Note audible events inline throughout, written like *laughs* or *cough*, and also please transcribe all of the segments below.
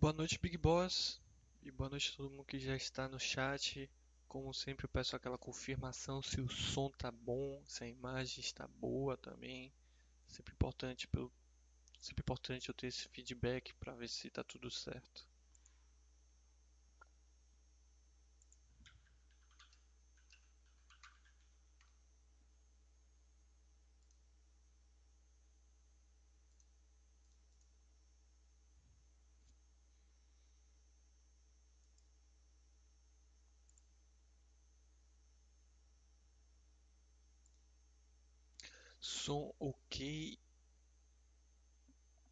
Boa noite, Big Boss. E boa noite a todo mundo que já está no chat. Como sempre, eu peço aquela confirmação se o som tá bom, se a imagem está boa também. Sempre importante, pelo... sempre importante eu ter esse feedback para ver se tá tudo certo. Som ok,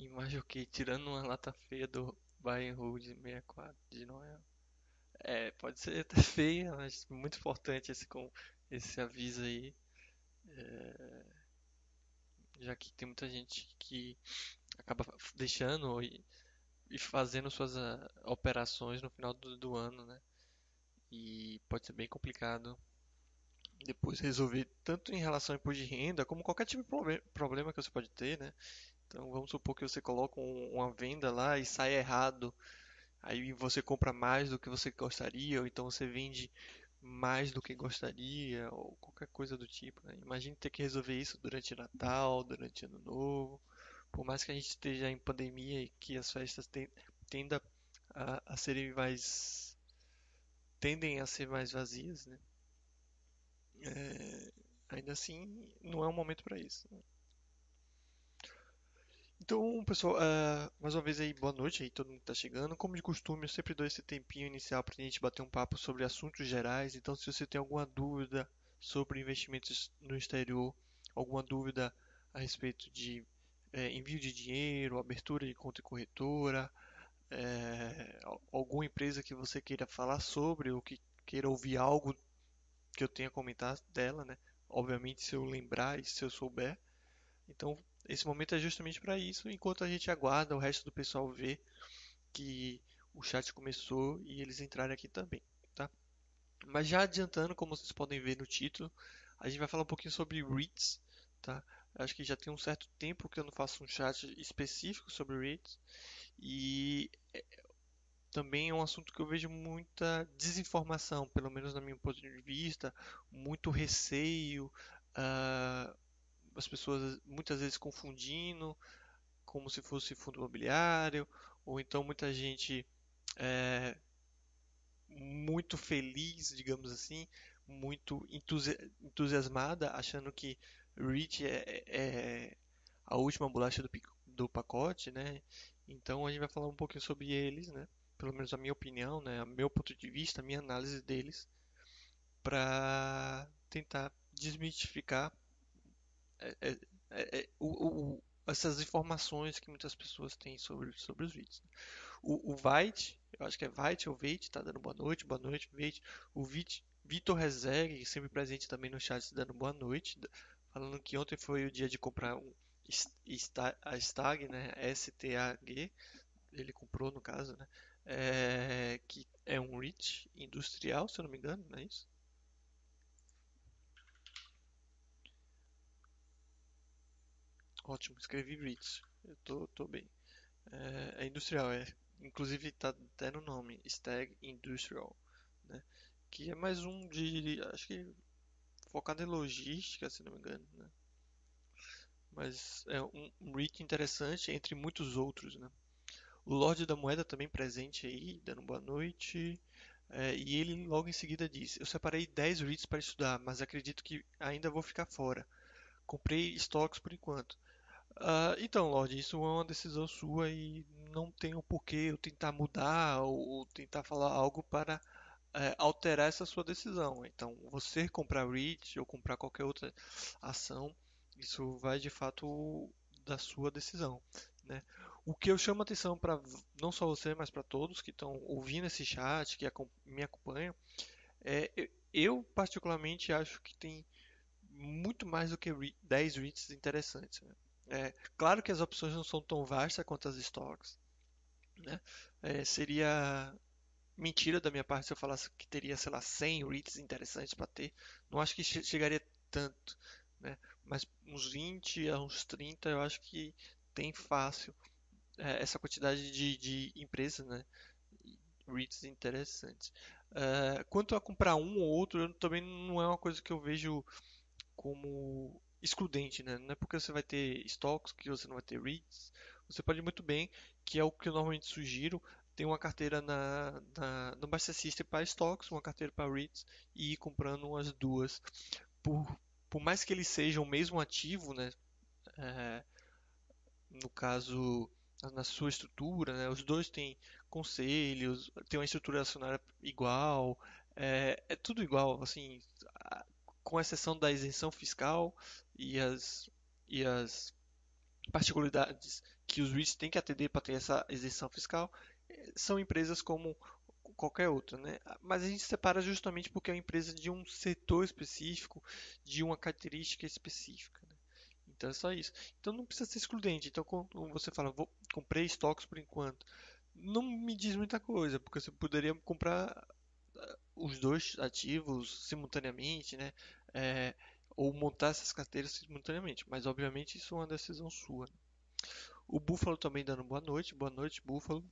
imagem ok, tirando uma lata feia do and Hold 64 de Noel. É, pode ser até *laughs* feia, mas muito importante esse, com, esse aviso aí, é, já que tem muita gente que acaba deixando e, e fazendo suas ah, operações no final do, do ano, né? E pode ser bem complicado depois resolver tanto em relação ao imposto de renda, como qualquer tipo de proble- problema que você pode ter, né? Então vamos supor que você coloca um- uma venda lá e sai errado, aí você compra mais do que você gostaria, ou então você vende mais do que gostaria, ou qualquer coisa do tipo, né? Imagine ter que resolver isso durante Natal, durante Ano Novo. Por mais que a gente esteja em pandemia e que as festas ten- tendam a, a serem mais, tendem a ser mais vazias, né? É, ainda assim, não é um momento para isso. né? Então, pessoal, ah, mais uma vez aí, boa noite aí, todo mundo que tá chegando. Como de costume, eu sempre dou esse tempinho inicial pra gente bater um papo sobre assuntos gerais. Então, se você tem alguma dúvida sobre investimentos no exterior, alguma dúvida a respeito de eh, envio de dinheiro, abertura de conta em corretora, al- alguma empresa que você queira falar sobre ou que queira ouvir algo que eu tenha comentado dela, né? Obviamente, se eu lembrar e se eu souber. Então, esse momento é justamente para isso, enquanto a gente aguarda o resto do pessoal ver que o chat começou e eles entrarem aqui também, tá? Mas já adiantando, como vocês podem ver no título, a gente vai falar um pouquinho sobre REITs, tá? Acho que já tem um certo tempo que eu não faço um chat específico sobre REITs e também é um assunto que eu vejo muita desinformação, pelo menos na minha ponto de vista, muito receio, ah, as pessoas muitas vezes confundindo como se fosse fundo imobiliário, ou então muita gente é, muito feliz, digamos assim, muito entusi- entusiasmada, achando que REIT é, é a última bolacha do, do pacote, né? Então a gente vai falar um pouquinho sobre eles, né? Pelo menos a minha opinião, né? O meu ponto de vista, a minha análise deles, para tentar desmistificar é, é, é, é, o, o- essas informações que muitas pessoas têm sobre, sobre os vídeos. O, o Veit, eu acho que é Veit ou Veit, tá dando boa noite, boa noite, Veit. O Vit, Vitor Rezegue, sempre presente também no chat, dando boa noite, falando que ontem foi o dia de comprar um S- a Stag, né? S-T-A-G, ele comprou no caso, né? É, que é um REIT industrial, se eu não me engano, não é isso? Ótimo, escrevi REIT, eu tô, tô bem. É, é industrial, é. Inclusive tá até no nome, Stag Industrial, né? Que é mais um de, acho que focado em logística, se não me engano, né? Mas é um, um REIT interessante entre muitos outros, né? O Lorde da Moeda também presente aí, dando boa noite. É, e ele logo em seguida disse: Eu separei 10 REITs para estudar, mas acredito que ainda vou ficar fora. Comprei estoques por enquanto. Ah, então, Lorde, isso é uma decisão sua e não tem o porquê eu tentar mudar ou, ou tentar falar algo para é, alterar essa sua decisão. Então, você comprar REIT ou comprar qualquer outra ação, isso vai de fato da sua decisão, né? O que eu chamo atenção para não só você, mas para todos que estão ouvindo esse chat, que me acompanham, é eu particularmente acho que tem muito mais do que re- 10 REITs interessantes, né? É, claro que as opções não são tão vastas quanto as stocks, né? É, seria mentira da minha parte se eu falasse que teria, sei lá, 100 REITs interessantes para ter. Não acho que che- chegaria tanto, né? Mas uns 20 a uns 30 eu acho que tem fácil. É, essa quantidade de, de empresas, né? REITs interessantes. É, quanto a comprar um ou outro, eu, também não é uma coisa que eu vejo como excludente, né? Não é porque você vai ter stocks que você não vai ter REITs. Você pode muito bem, que é o que eu normalmente sugiro, ter uma carteira na, na, no Buster System para stocks, uma carteira para REITs e ir comprando as duas. Por, por mais que eles sejam o mesmo ativo, né? É, no caso, na sua estrutura, né? Os dois têm conselhos, tem uma estrutura acionária igual, é, é tudo igual, assim, com exceção da isenção fiscal e as, e as particularidades que os REITs têm que atender para ter essa isenção fiscal, são empresas como qualquer outra, né? Mas a gente separa justamente porque é uma empresa de um setor específico, de uma característica específica. Né? Então é só isso. Então não precisa ser excludente. Então quando você fala, vou comprei estoques por enquanto, não me diz muita coisa, porque você poderia comprar ah, os dois ativos simultaneamente, né? É, ou montar essas carteiras simultaneamente. Mas obviamente isso é uma decisão sua. O Búfalo também dando boa noite. Boa noite, Búfalo.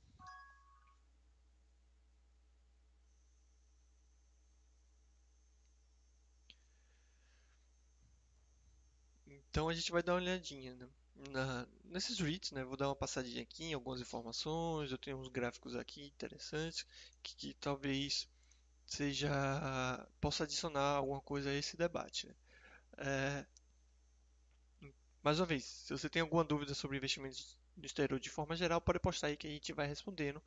Então a gente vai dar uma olhadinha né? Na, nesses REITs, né? Vou dar uma passadinha aqui em algumas informações. Eu tenho uns gráficos aqui interessantes que, que talvez seja possa adicionar alguma coisa a esse debate. Né? É, mais uma vez, se você tem alguma dúvida sobre investimentos no exterior de forma geral, pode postar aí que a gente vai respondendo.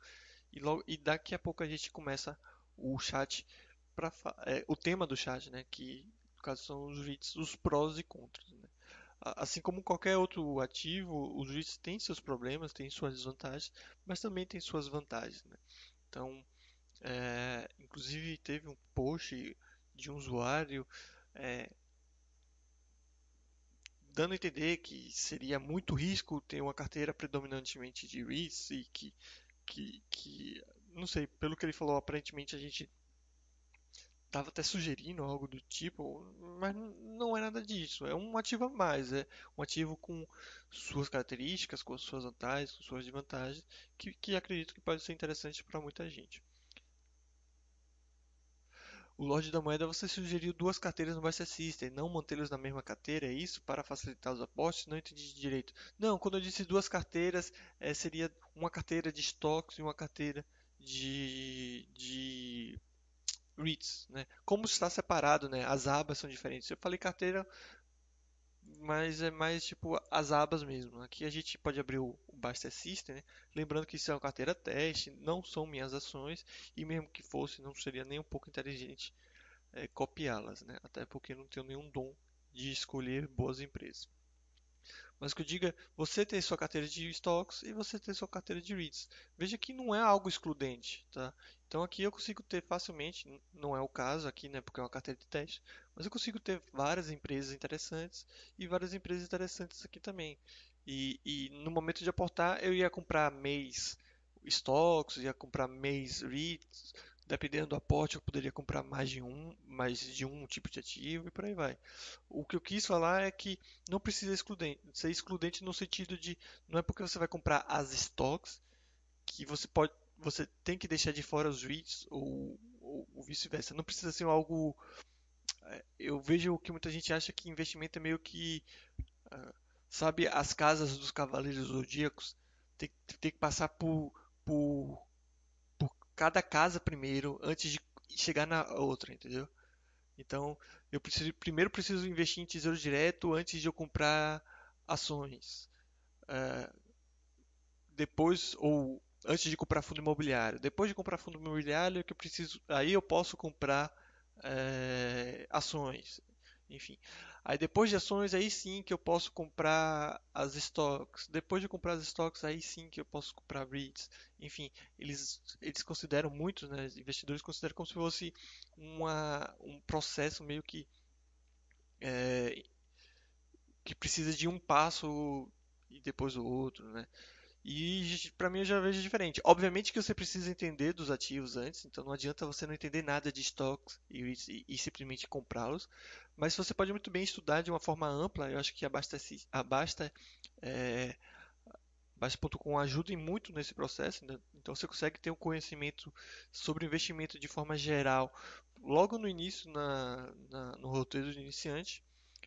E, logo, e daqui a pouco a gente começa o chat para é, o tema do chat, né? Que no caso são os REITs, os prós e contras. Né? Assim como qualquer outro ativo, os REITs têm seus problemas, têm suas desvantagens, mas também têm suas vantagens. Né? Então, é, inclusive teve um post de um usuário é, dando a entender que seria muito risco ter uma carteira predominantemente de REITs e que, que, que não sei, pelo que ele falou, aparentemente a gente estava até sugerindo algo do tipo, mas não é nada disso. É um ativo a mais, é um ativo com suas características, com suas vantagens, com suas desvantagens, que, que acredito que pode ser interessante para muita gente. O Lorde da Moeda você sugeriu duas carteiras no Buster System, não mantê-los na mesma carteira, é isso? Para facilitar os apostos? Não entendi direito. Não, quando eu disse duas carteiras, é, seria uma carteira de estoques e uma carteira de, de REITs, né? Como está separado, né? As abas são diferentes. Eu falei carteira, mas é mais tipo as abas mesmo. Aqui a gente pode abrir o, o Baster System, né? Lembrando que isso é uma carteira teste, não são minhas ações e mesmo que fosse, não seria nem um pouco inteligente é, copiá-las, né? Até porque não tenho nenhum dom de escolher boas empresas. Mas que eu diga, você tem sua carteira de stocks e você tem sua carteira de REITs. Veja que não é algo excludente, tá? Então aqui eu consigo ter facilmente, não é o caso aqui, né, porque é uma carteira de teste, mas eu consigo ter várias empresas interessantes e várias empresas interessantes aqui também. E, e no momento de aportar, eu ia comprar mês stocks, ia comprar mês REITs, Dependendo do aporte, eu poderia comprar mais de um, mais de um tipo de ativo e por aí vai. O que eu quis falar é que não precisa excludente, ser excludente no sentido de não é porque você vai comprar as stocks que você pode, você tem que deixar de fora os REITs ou, ou, ou vice-versa. Não precisa ser algo. É, eu vejo que muita gente acha que investimento é meio que ah, sabe as casas dos cavaleiros zodíacos tem, tem que passar por, por cada casa primeiro antes de chegar na outra, entendeu? Então, eu preciso, primeiro preciso investir em tesouro direto antes de eu comprar ações. É, depois, ou antes de comprar fundo imobiliário. Depois de comprar fundo imobiliário, é que eu preciso, aí eu posso comprar é, ações. Enfim. Aí depois de ações, aí sim que eu posso comprar as stocks. Depois de comprar as stocks, aí sim que eu posso comprar REITs. Enfim, eles, eles consideram, muitos né, investidores consideram como se fosse uma, um processo meio que é, que precisa de um passo e depois o outro, né? E para mim eu já vejo diferente. Obviamente que você precisa entender dos ativos antes, então não adianta você não entender nada de estoques e, e, e, simplesmente comprá-los. Mas você pode muito bem estudar de uma forma ampla. Eu acho que a Basta, a Basta é, Base.com ajuda muito nesse processo, né? então você consegue ter um conhecimento sobre investimento de forma geral logo no início na, na, no roteiro de iniciante.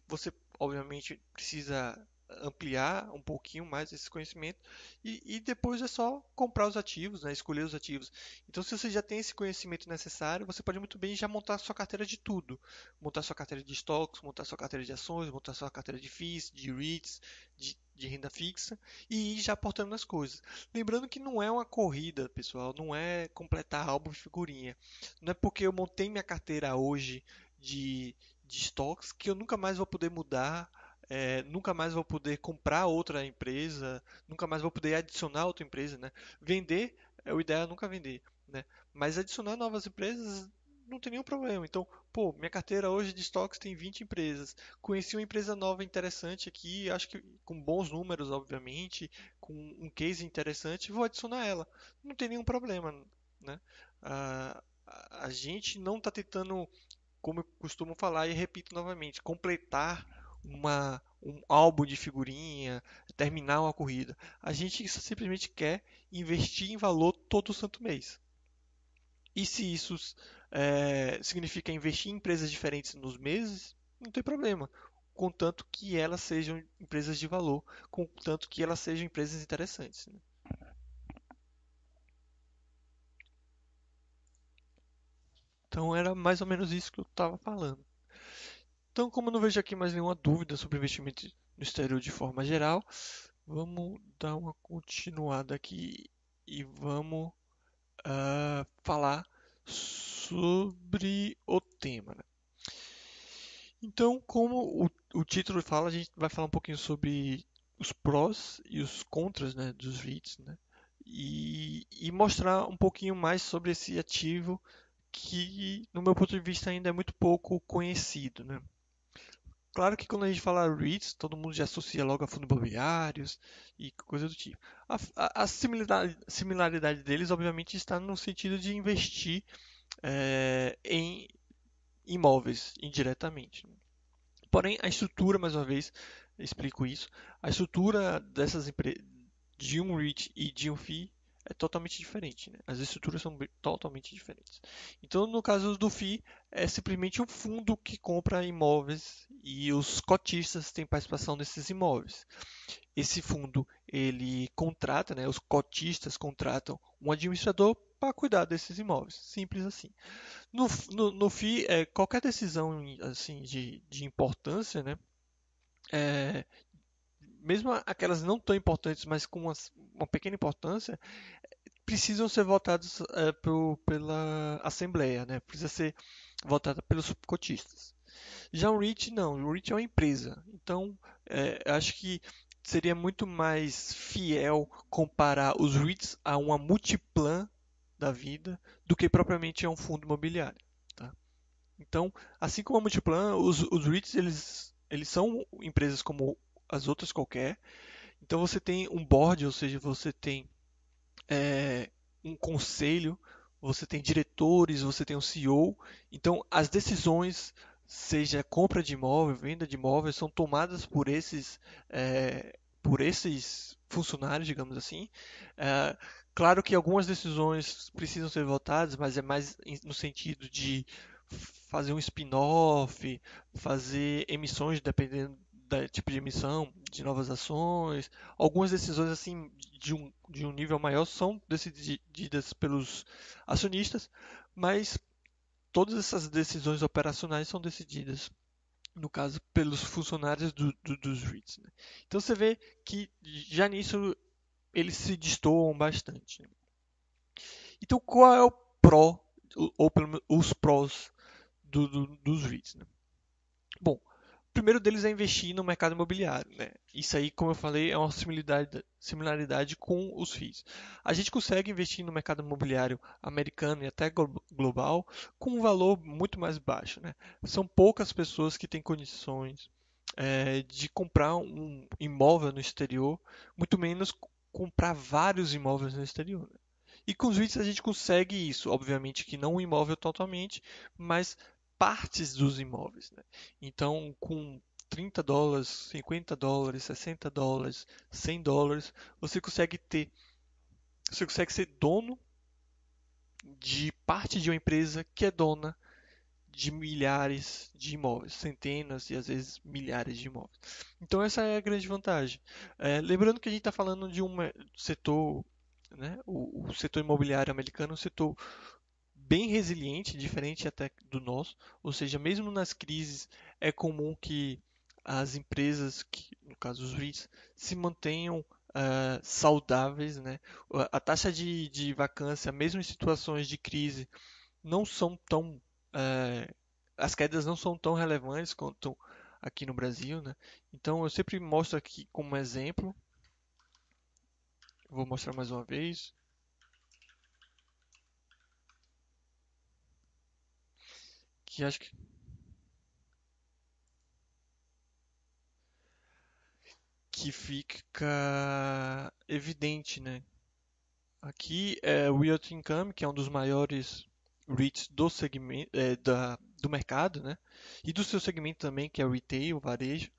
Você obviamente precisa ampliar um pouquinho mais esse conhecimento e, e, depois é só comprar os ativos, né? escolher os ativos. Então, se você já tem esse conhecimento necessário, você pode muito bem já montar sua carteira de tudo, montar sua carteira de estoques, montar sua carteira de ações, montar sua carteira de FIIs, de REITs, de, de renda fixa e ir já aportando nas coisas. Lembrando que não é uma corrida, pessoal, não é completar álbum de figurinha. Não é porque eu montei minha carteira hoje de, de estoques que eu nunca mais vou poder mudar é, nunca mais vou poder comprar outra empresa, nunca mais vou poder adicionar outra empresa, né? Vender, é o ideal é nunca vender, né? Mas adicionar novas empresas não tem nenhum problema. Então, pô, minha carteira hoje de estoques tem 20 empresas. Conheci uma empresa nova interessante aqui, acho que com bons números, obviamente, com um case interessante, vou adicionar ela. Não tem nenhum problema, né? a gente não está tentando, como eu costumo falar e repito novamente, completar uma, um álbum de figurinha, terminar uma corrida. A gente simplesmente quer investir em valor todo santo mês. E se isso é, significa investir em empresas diferentes nos meses, não tem problema. Contanto que elas sejam empresas de valor, contanto que elas sejam empresas interessantes. Né? Então era mais ou menos isso que eu estava falando. Então, como não vejo aqui mais nenhuma dúvida sobre investimento no exterior de forma geral, vamos dar uma continuada aqui e vamos uh, falar sobre o tema. Né? Então, como o, o, título fala, a gente vai falar um pouquinho sobre os prós e os contras né, dos REITs né? e, e mostrar um pouquinho mais sobre esse ativo que, no meu ponto de vista, ainda é muito pouco conhecido. Né? Claro que quando a gente fala REITs, todo mundo já associa logo a fundos imobiliários e coisa do tipo. A, a, a similaridade, similaridade, deles, obviamente, está no sentido de investir é, em imóveis indiretamente. Porém, a estrutura, mais uma vez, explico isso, a estrutura dessas de um REIT e de um FII é totalmente diferente. Né? As estruturas são totalmente diferentes. Então, no caso do FII, é simplesmente um fundo que compra imóveis e os cotistas têm participação nesses imóveis. Esse fundo ele contrata, né, os cotistas contratam um administrador para cuidar desses imóveis, simples assim. No, no, no FII, é, qualquer decisão assim de, de importância, né, é, mesmo aquelas não tão importantes, mas com uma, uma pequena importância, precisam ser votadas é, pro, pela Assembleia, né? precisa ser votada pelos cotistas. Já o REIT não, o REIT é uma empresa, então é, acho que seria muito mais fiel comparar os REITs a uma multiplan da vida do que propriamente a um fundo imobiliário. Tá? Então, assim como a multiplan, os, os REITs eles, eles são empresas como as outras qualquer. Então você tem um board, ou seja, você tem é, um conselho, você tem diretores, você tem um CEO. Então as decisões, seja compra de imóvel, venda de imóvel, são tomadas por esses, é, por esses funcionários, digamos assim. É, claro que algumas decisões precisam ser votadas, mas é mais no sentido de fazer um spin-off, fazer emissões dependendo da tipo de emissão, de novas ações. Algumas decisões assim de um, de um nível maior são decididas pelos acionistas, mas todas essas decisões operacionais são decididas, no caso, pelos funcionários do, do, dos REITs. Né? Então você vê que já nisso eles se destoam bastante. Né? Então qual é o pró, ou pelo menos os prós do, dos REITs? Né? Bom, primeiro deles é investir no mercado imobiliário. Né? Isso aí, como eu falei, é uma similaridade, similaridade com os FIIs. A gente consegue investir no mercado imobiliário americano e até global com um valor muito mais baixo. Né? São poucas pessoas que têm condições é, de comprar um imóvel no exterior, muito menos comprar vários imóveis no exterior. Né? E com os REITs a gente consegue isso, obviamente que não o imóvel totalmente, mas partes dos imóveis. Né? Então, com 30 dólares, 50 dólares, 60 dólares, 100 dólares, você consegue ter, você consegue ser dono de parte de uma empresa que é dona de milhares de imóveis, centenas e às vezes milhares de imóveis. Então essa é a grande vantagem. É, lembrando que a gente está falando de um setor, né, o, o, setor imobiliário americano é um setor bem resiliente, diferente até do nosso. Ou seja, mesmo nas crises é comum que as empresas, que, no caso os REITs, se mantenham uh, saudáveis, né? A taxa de, de vacância, mesmo em situações de crise, não são tão é, as quedas não são tão relevantes quanto aqui no Brasil, né? Então eu sempre mostro aqui como exemplo. Vou mostrar mais uma vez. Que acho que que fica evidente, né? Aqui é o Realty Income, que é um dos maiores REITs do segmento é, da, do mercado, né? E do seu segmento também, que é o retail, o varejo.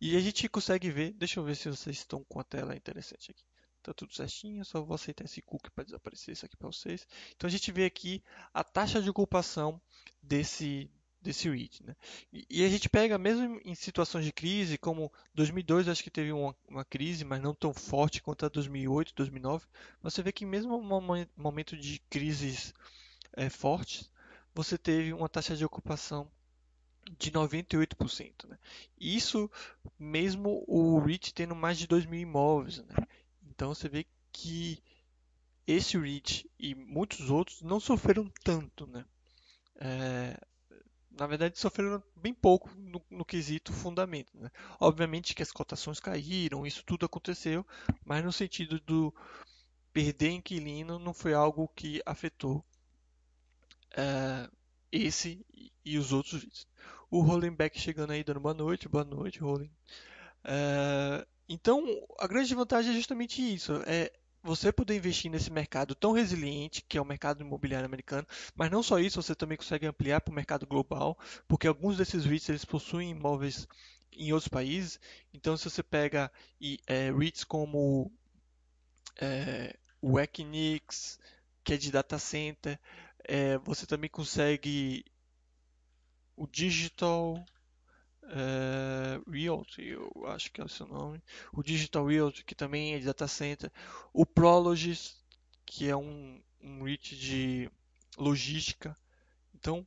E a gente consegue ver, deixa eu ver se vocês estão com a tela interessante aqui. Tá tudo certinho, só vou aceitar esse cookie para desaparecer isso aqui para vocês. Então a gente vê aqui a taxa de ocupação desse desse REIT, né? E, e, a gente pega mesmo em situações de crise, como 2002 acho que teve uma, uma crise, mas não tão forte quanto a 2008, 2009. Você vê que mesmo no momento de crises é, fortes, você teve uma taxa de ocupação de 98%. Né? Isso mesmo o REIT tendo mais de 2 mil imóveis. Né? Então você vê que esse REIT e muitos outros não sofreram tanto. Né? É, na verdade, sofreram bem pouco no, no quesito fundamento. Né? Obviamente que as cotações caíram, isso tudo aconteceu, mas no sentido do perder inquilino não foi algo que afetou uh, esse e os outros vídeos. O Rollenbeck chegando aí dando boa noite, boa noite, Rolling. Uh, então, a grande vantagem é justamente isso, é você poder investir nesse mercado tão resiliente que é o mercado imobiliário americano, mas não só isso, você também consegue ampliar para o mercado global, porque alguns desses REITs eles possuem imóveis em outros países. Então, se você pega e, é, REITs como é, o Equinix, que é de data center, é, você também consegue o Digital é, Realty, eu acho que é o seu nome. O Digital Realty, que também é de data center. O Prologis, que é um, um REIT de logística. Então,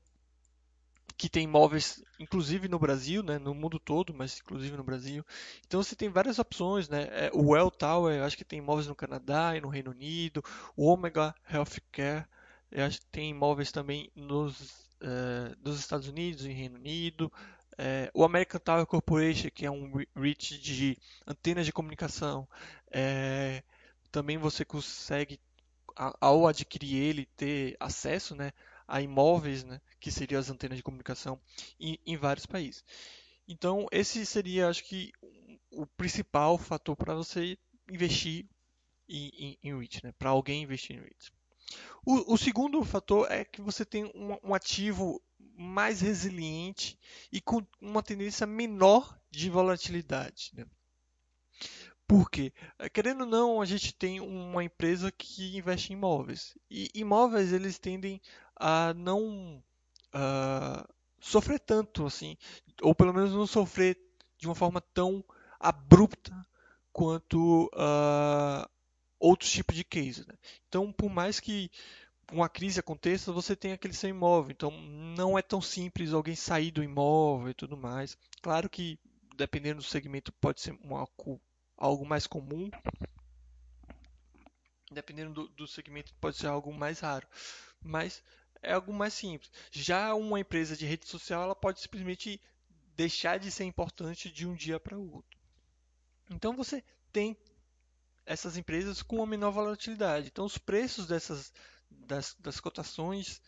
que tem imóveis, inclusive no Brasil, né, no mundo todo, mas inclusive no Brasil. Então você tem várias opções, né? É, o Well Tower, acho que tem imóveis no Canadá e no Reino Unido. O Omega Healthcare eu acho que tem imóveis também nos, uh, nos Estados Unidos e Reino Unido. Uh, o American Tower Corporation, que é um REIT de antenas de comunicação, uh, também você consegue, ao adquirir ele, ter acesso né, a imóveis, né, que seriam as antenas de comunicação, em, em vários países. Então, esse seria, acho que, o principal fator para você investir em, em, em REIT, né? para alguém investir em REIT. O, o segundo fator é que você tem um, um ativo mais resiliente e com uma tendência menor de volatilidade. Né? Por quê? Querendo ou não, a gente tem uma empresa que investe em imóveis. E imóveis eles tendem a não sofrer tanto assim, ou pelo menos não sofrer de uma forma tão abrupta quanto uh, outros tipos de case. Né? Então, por mais que uma crise aconteça, você tem aquele seu imóvel. Então, não é tão simples alguém sair do imóvel e tudo mais. Claro que, dependendo do segmento, pode ser uma, algo mais comum. Dependendo do, do segmento, pode ser algo mais raro. Mas é algo mais simples. Já uma empresa de rede social, ela pode simplesmente deixar de ser importante de um dia para o outro. Então, você tem essas empresas com uma menor volatilidade. Então, os preços dessas das, das cotações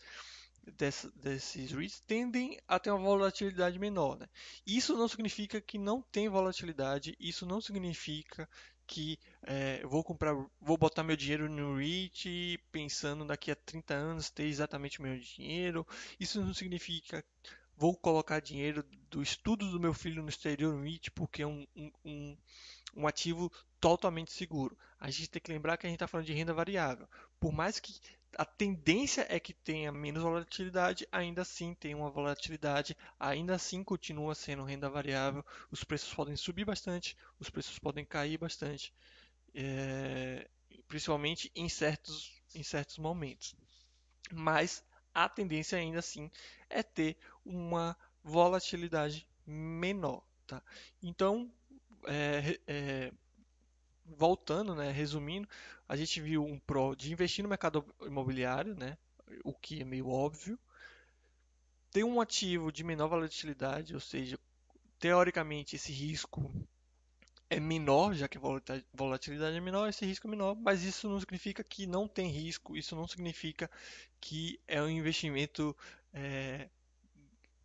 desses REITs tendem a ter uma volatilidade menor. Né? Isso não significa que não tem volatilidade, isso não significa que é, vou comprar, vou botar meu dinheiro no REIT pensando daqui a 30 anos ter exatamente o meu dinheiro. Isso não significa vou colocar dinheiro do estudo do meu filho no exterior no IT porque é um, um, um ativo totalmente seguro. A gente tem que lembrar que a gente está falando de renda variável. Por mais que a tendência é que tenha menos volatilidade, ainda assim tem uma volatilidade, ainda assim continua sendo renda variável. Os preços podem subir bastante, os preços podem cair bastante, é, principalmente em certos, em certos momentos. Mas a tendência ainda assim é ter uma volatilidade menor. Tá? Então, é, é, voltando, né, resumindo, a gente viu um pró de investir no mercado imobiliário, né, o que é meio óbvio. Tem um ativo de menor volatilidade, ou seja, teoricamente esse risco é menor, já que a volatilidade é menor, esse risco é menor, mas isso não significa que não tem risco, isso não significa que é um investimento é,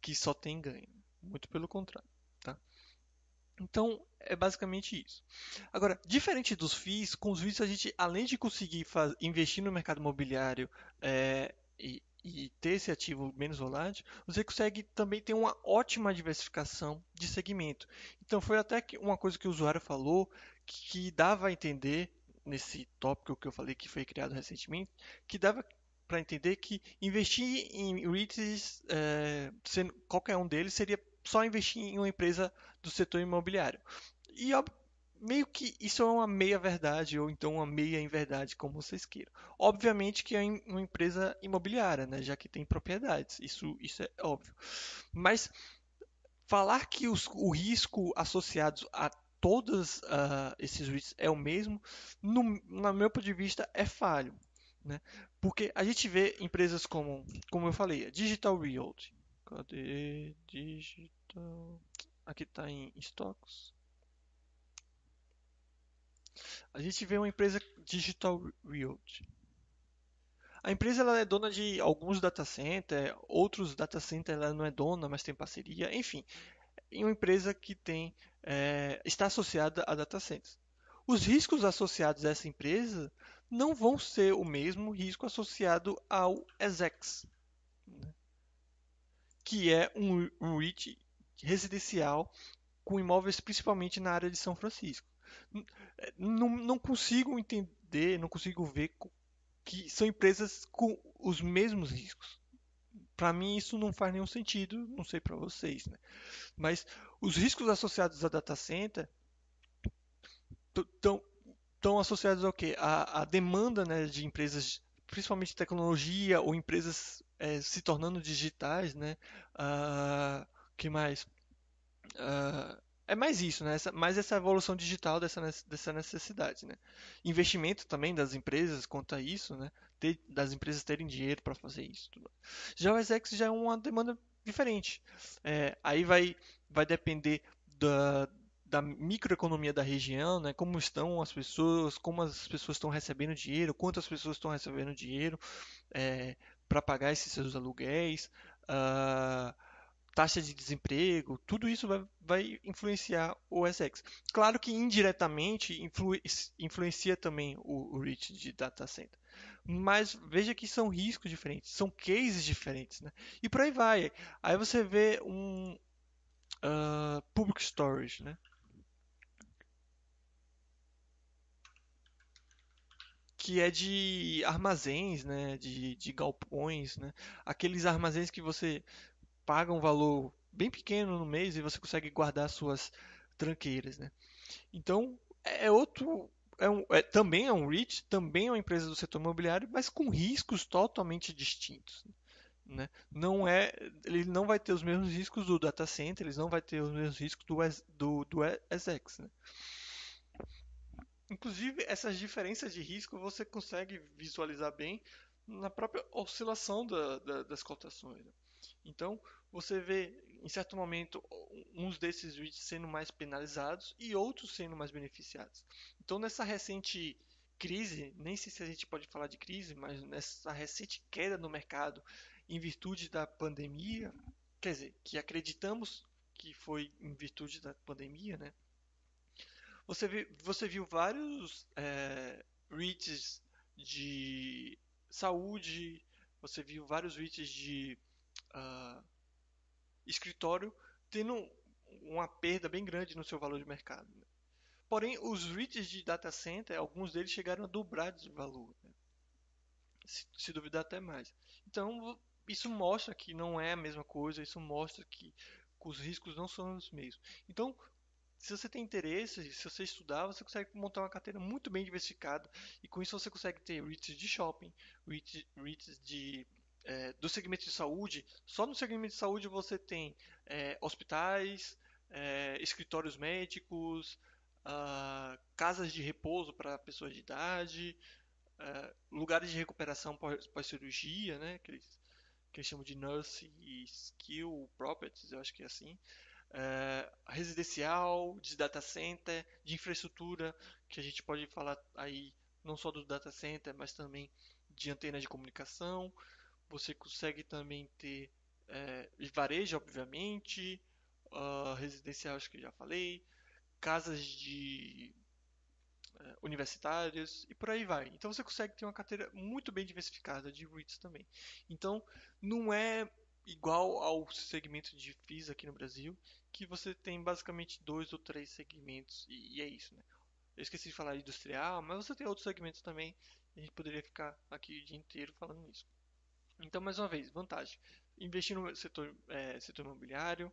que só tem ganho. Muito pelo contrário. Tá? Então, é basicamente isso. Agora, diferente dos FIIs, com os FIIs a gente, além de conseguir investir no mercado imobiliário é, e, e, ter esse ativo menos volátil, você consegue também ter uma ótima diversificação de segmento. Então, foi até que uma coisa que o usuário falou que, que dava a entender nesse tópico que eu falei que foi criado recentemente, que dava para entender que investir em REITs, é, sendo, qualquer um deles, seria só investir em uma empresa do setor imobiliário. E meio que isso é uma meia verdade ou então uma meia inverdade, como vocês queiram. Obviamente que é uma empresa imobiliária, né, já que tem propriedades, isso, isso é óbvio. Mas falar que os, o risco associado a todos uh, esses REITs é o mesmo, no, no meu ponto de vista, é falho. Né? Porque a gente vê empresas como, como eu falei, a Digital Realty. Cadê Digital? Aqui está em estoques. A gente vê uma empresa Digital Realty. A empresa ela é dona de alguns data centers, outros data centers ela não é dona, mas tem parceria, enfim, é uma empresa que tem é, está associada a data centers. Os riscos associados a essa empresa não vão ser o mesmo risco associado ao ESEX, né? que é um, um REIT residencial com imóveis principalmente na área de São Francisco. Não, não consigo entender, não consigo ver que são empresas com os mesmos riscos. Para mim isso não faz nenhum sentido, não sei para vocês, né? Mas os riscos associados a data center estão associados ao quê? A, a demanda né, de empresas, principalmente de tecnologia ou empresas é, se tornando digitais, né? Uh, que mais? Uh, é mais isso, né? Essa, mais essa evolução digital dessa, dessa necessidade, né? Investimento também das empresas quanto a isso, né? Ter, das empresas terem dinheiro para fazer isso. Tudo. Já o SX já é uma demanda diferente. É, aí vai, vai depender da, da microeconomia da região, né? Como estão as pessoas, como as pessoas estão recebendo dinheiro, quantas pessoas estão recebendo dinheiro é, para pagar esses seus aluguéis, uh, taxa de desemprego, tudo isso vai, vai, influenciar o SX. Claro que indiretamente influ, influencia também o, o reach de data center. Mas veja que são riscos diferentes, são cases diferentes, né? E por aí vai. Aí você vê um uh, public storage, né? que é de armazéns, né, de, de galpões, né, aqueles armazéns que você paga um valor bem pequeno no mês e você consegue guardar suas tranqueiras, né. Então é outro, é um, é, também é um REIT, também é uma empresa do setor imobiliário, mas com riscos totalmente distintos. Né? Não é, ele não vai ter os mesmos riscos do data center, eles não vai ter os mesmos riscos do, do, do SX. Né? Inclusive, essas diferenças de risco você consegue visualizar bem na própria oscilação da, da, das cotações. Né? Então, você vê, em certo momento, uns desses REITs sendo mais penalizados e outros sendo mais beneficiados. Então, nessa recente crise, nem sei se a gente pode falar de crise, mas nessa recente queda no mercado em virtude da pandemia, quer dizer, que acreditamos que foi em virtude da pandemia, né? Você, viu, você viu vários é, REITs de saúde, você viu vários REITs de uh, escritório tendo uma perda bem grande no seu valor de mercado. Né? Porém, os REITs de data center, alguns deles chegaram a dobrar de valor, né? se, se duvidar até mais. Então, isso mostra que não é a mesma coisa, isso mostra que os riscos não são os mesmos. Então, se você tem interesse, se você estudar, você consegue montar uma carteira muito bem diversificada e com isso você consegue ter REITs de shopping, REITs, REITs de é, do segmento de saúde. Só no segmento de saúde você tem é, hospitais, é, escritórios médicos, uh, casas de repouso para pessoas de idade, uh, lugares de recuperação pós-cirurgia, né, que eles, que eles chamam de nurse e skill properties, eu acho que é assim. Uh, residencial, de data center, de infraestrutura, que a gente pode falar aí não só do data center, mas também de antenas de comunicação. Você consegue também ter é, varejo, obviamente, uh, residencial, acho que já falei, casas de uh, universitárias e por aí vai. Então você consegue ter uma carteira muito bem diversificada de REITs também. Então não é igual ao segmento de FIIs aqui no Brasil, que você tem basicamente dois ou três segmentos e, e é isso, né? Eu esqueci de falar industrial, mas você tem outros segmentos também. A gente poderia ficar aqui o dia inteiro falando nisso. Então, mais uma vez, vantagem. Investir no setor, é, setor imobiliário,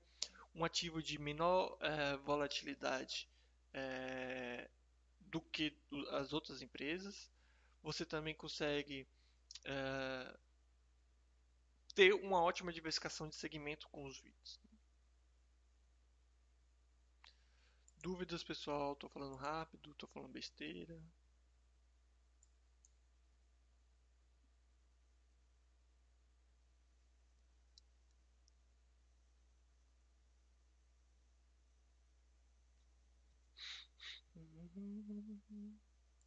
um ativo de menor é, volatilidade é, do que as outras empresas. Você também consegue é, ter uma ótima diversificação de segmento com os REITs. Dúvidas, pessoal? Estou falando rápido, estou falando besteira.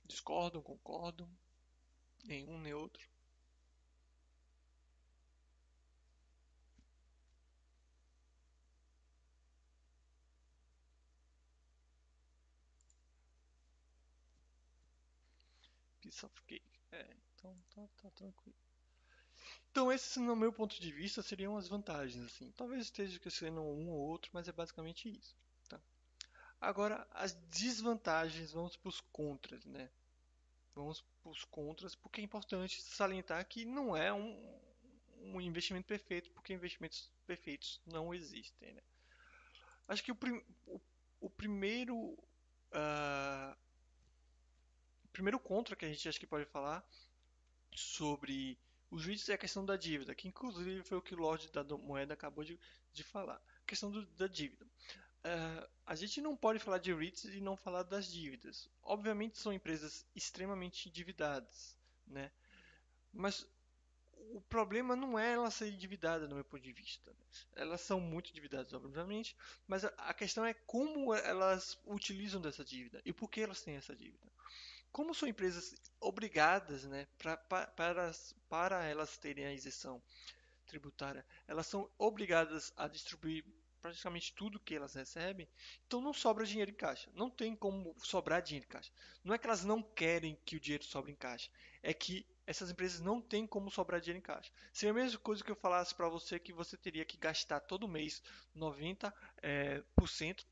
Discordam, concordam? Nenhum nem outro. Piece cake. É, então tá, tá tranquilo. Então, esses, no meu ponto de vista, seriam as vantagens. Assim. Talvez esteja esquecendo um ou outro, mas é basicamente isso. Agora, as desvantagens, vamos para os contras, né? Vamos para os contras, porque é importante salientar que não é um, um investimento perfeito, porque investimentos perfeitos não existem, né? Acho que o, prim, o, o primeiro uh, primeiro contra que a gente acho que pode falar sobre os juízes é a questão da dívida, que inclusive foi o que o Lorde da Moeda acabou de, de falar. A questão do, da dívida. Uh, a gente não pode falar de REITs e não falar das dívidas. Obviamente são empresas extremamente endividadas, né? Mas o problema não é elas serem endividadas, no meu ponto de vista. Né? Elas são muito endividadas, obviamente, mas a, questão é como elas utilizam dessa dívida e por que elas têm essa dívida. Como são empresas obrigadas, né, pra, pra, para, para elas terem a isenção tributária, elas são obrigadas a distribuir praticamente tudo que elas recebem, então não sobra dinheiro em caixa. Não tem como sobrar dinheiro em caixa. Não é que elas não querem que o dinheiro sobre em caixa, é que essas empresas não têm como sobrar dinheiro em caixa. Seria a mesma coisa que eu falasse para você que você teria que gastar todo mês 90% é, por cento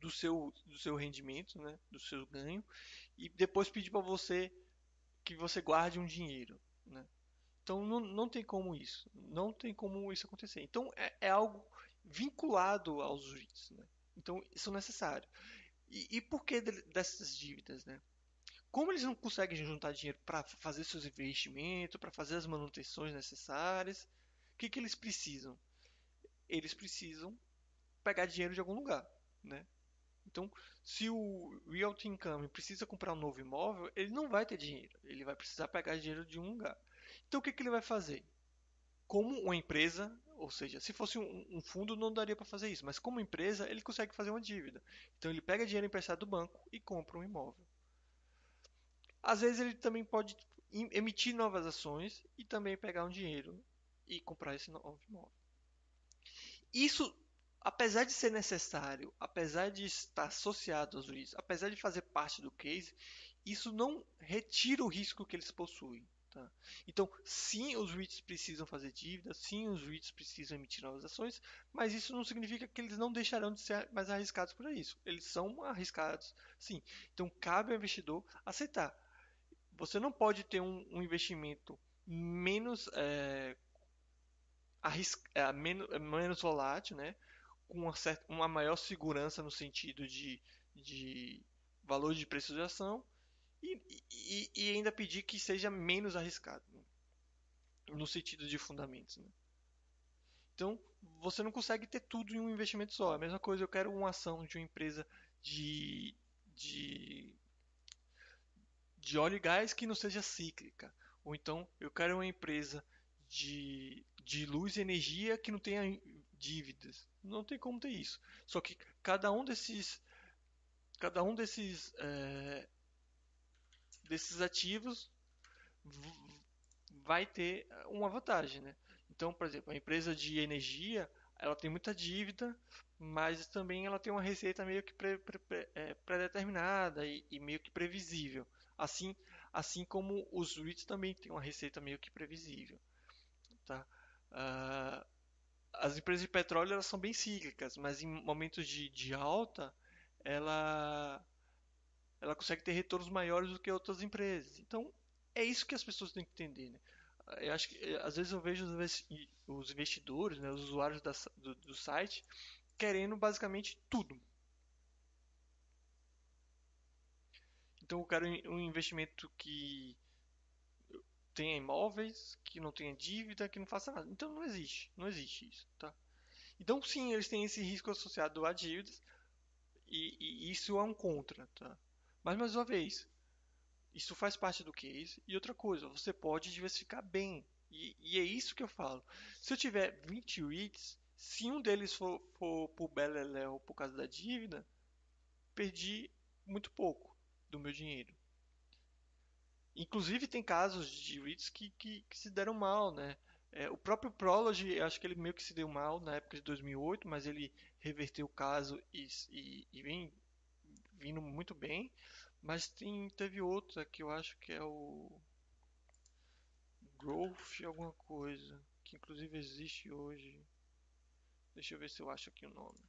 do seu, do seu rendimento, né, do seu ganho, e depois pedir para você que você guarde um dinheiro. Né? Então não, não tem como isso. Não tem como isso acontecer. Então é, é algo vinculado aos juízes. Né? Então, isso é necessário. E, e por que dessas dívidas? Né? Como eles não conseguem juntar dinheiro para fazer seus investimentos, para fazer as manutenções necessárias, o que, que eles precisam? Eles precisam pegar dinheiro de algum lugar. Né? Então, se o Realty Income precisa comprar um novo imóvel, ele não vai ter dinheiro. Ele vai precisar pegar dinheiro de um lugar. Então, o que, que ele vai fazer? Como uma empresa, ou seja, se fosse um, um fundo não daria para fazer isso, mas como empresa ele consegue fazer uma dívida. Então ele pega dinheiro emprestado do banco e compra um imóvel. Às vezes ele também pode emitir novas ações e também pegar um dinheiro e comprar esse novo imóvel. Isso, apesar de ser necessário, apesar de estar associado aos juízes, apesar de fazer parte do case, isso não retira o risco que eles possuem. Tá? Então, sim, os REITs precisam fazer dívida, sim, os REITs precisam emitir novas ações, mas isso não significa que eles não deixarão de ser mais arriscados por isso. Eles são arriscados, sim. Então, cabe ao investidor aceitar. Você não pode ter um, um investimento menos, é, é, menos, é, menos volátil, né? com uma, certa, uma maior segurança no sentido de, de valor de preço de ação e, e, e ainda pedir que seja menos arriscado né? no sentido de fundamentos. Né? Então você não consegue ter tudo em um investimento só. A mesma coisa, eu quero uma ação de uma empresa de, de, de óleo e gás que não seja cíclica. Ou então eu quero uma empresa de, de luz e energia que não tenha dívidas. Não tem como ter isso. Só que cada um desses cada um desses é, desses ativos vai ter uma vantagem, né? Então, por exemplo, a empresa de energia ela tem muita dívida, mas também ela tem uma receita meio que pré, pré, é, pré-determinada e, e, meio que previsível. Assim, assim como os REITs também têm uma receita meio que previsível. Tá? Uh, as empresas de petróleo elas são bem cíclicas, mas em momentos de, de alta, ela, ela consegue ter retornos maiores do que outras empresas. Então, é isso que as pessoas têm que entender. Né? Eu acho que, às vezes eu vejo os investidores, né, os usuários da, do, do site, querendo basicamente tudo. Então eu quero um investimento que tenha imóveis, que não tenha dívida, que não faça nada. Então não existe, não existe isso, tá? Então sim, eles têm esse risco associado a dívidas e, e isso é um contra, tá? Mas mais uma vez, isso faz parte do case. E outra coisa, você pode diversificar bem. E, e é isso que eu falo. Se eu tiver 20 REITs, se um deles for, for pro Beleléu por causa da dívida, perdi muito pouco do meu dinheiro. Inclusive tem casos de REITs que, que, que se deram mal, né? É, o próprio Prology, acho que ele meio que se deu mal na época de 2008, mas ele reverteu o caso e, e, e vem vindo muito bem. Mas tem, teve outra que eu acho que é o Growth alguma coisa, que inclusive existe hoje. Deixa eu ver se eu acho aqui o nome.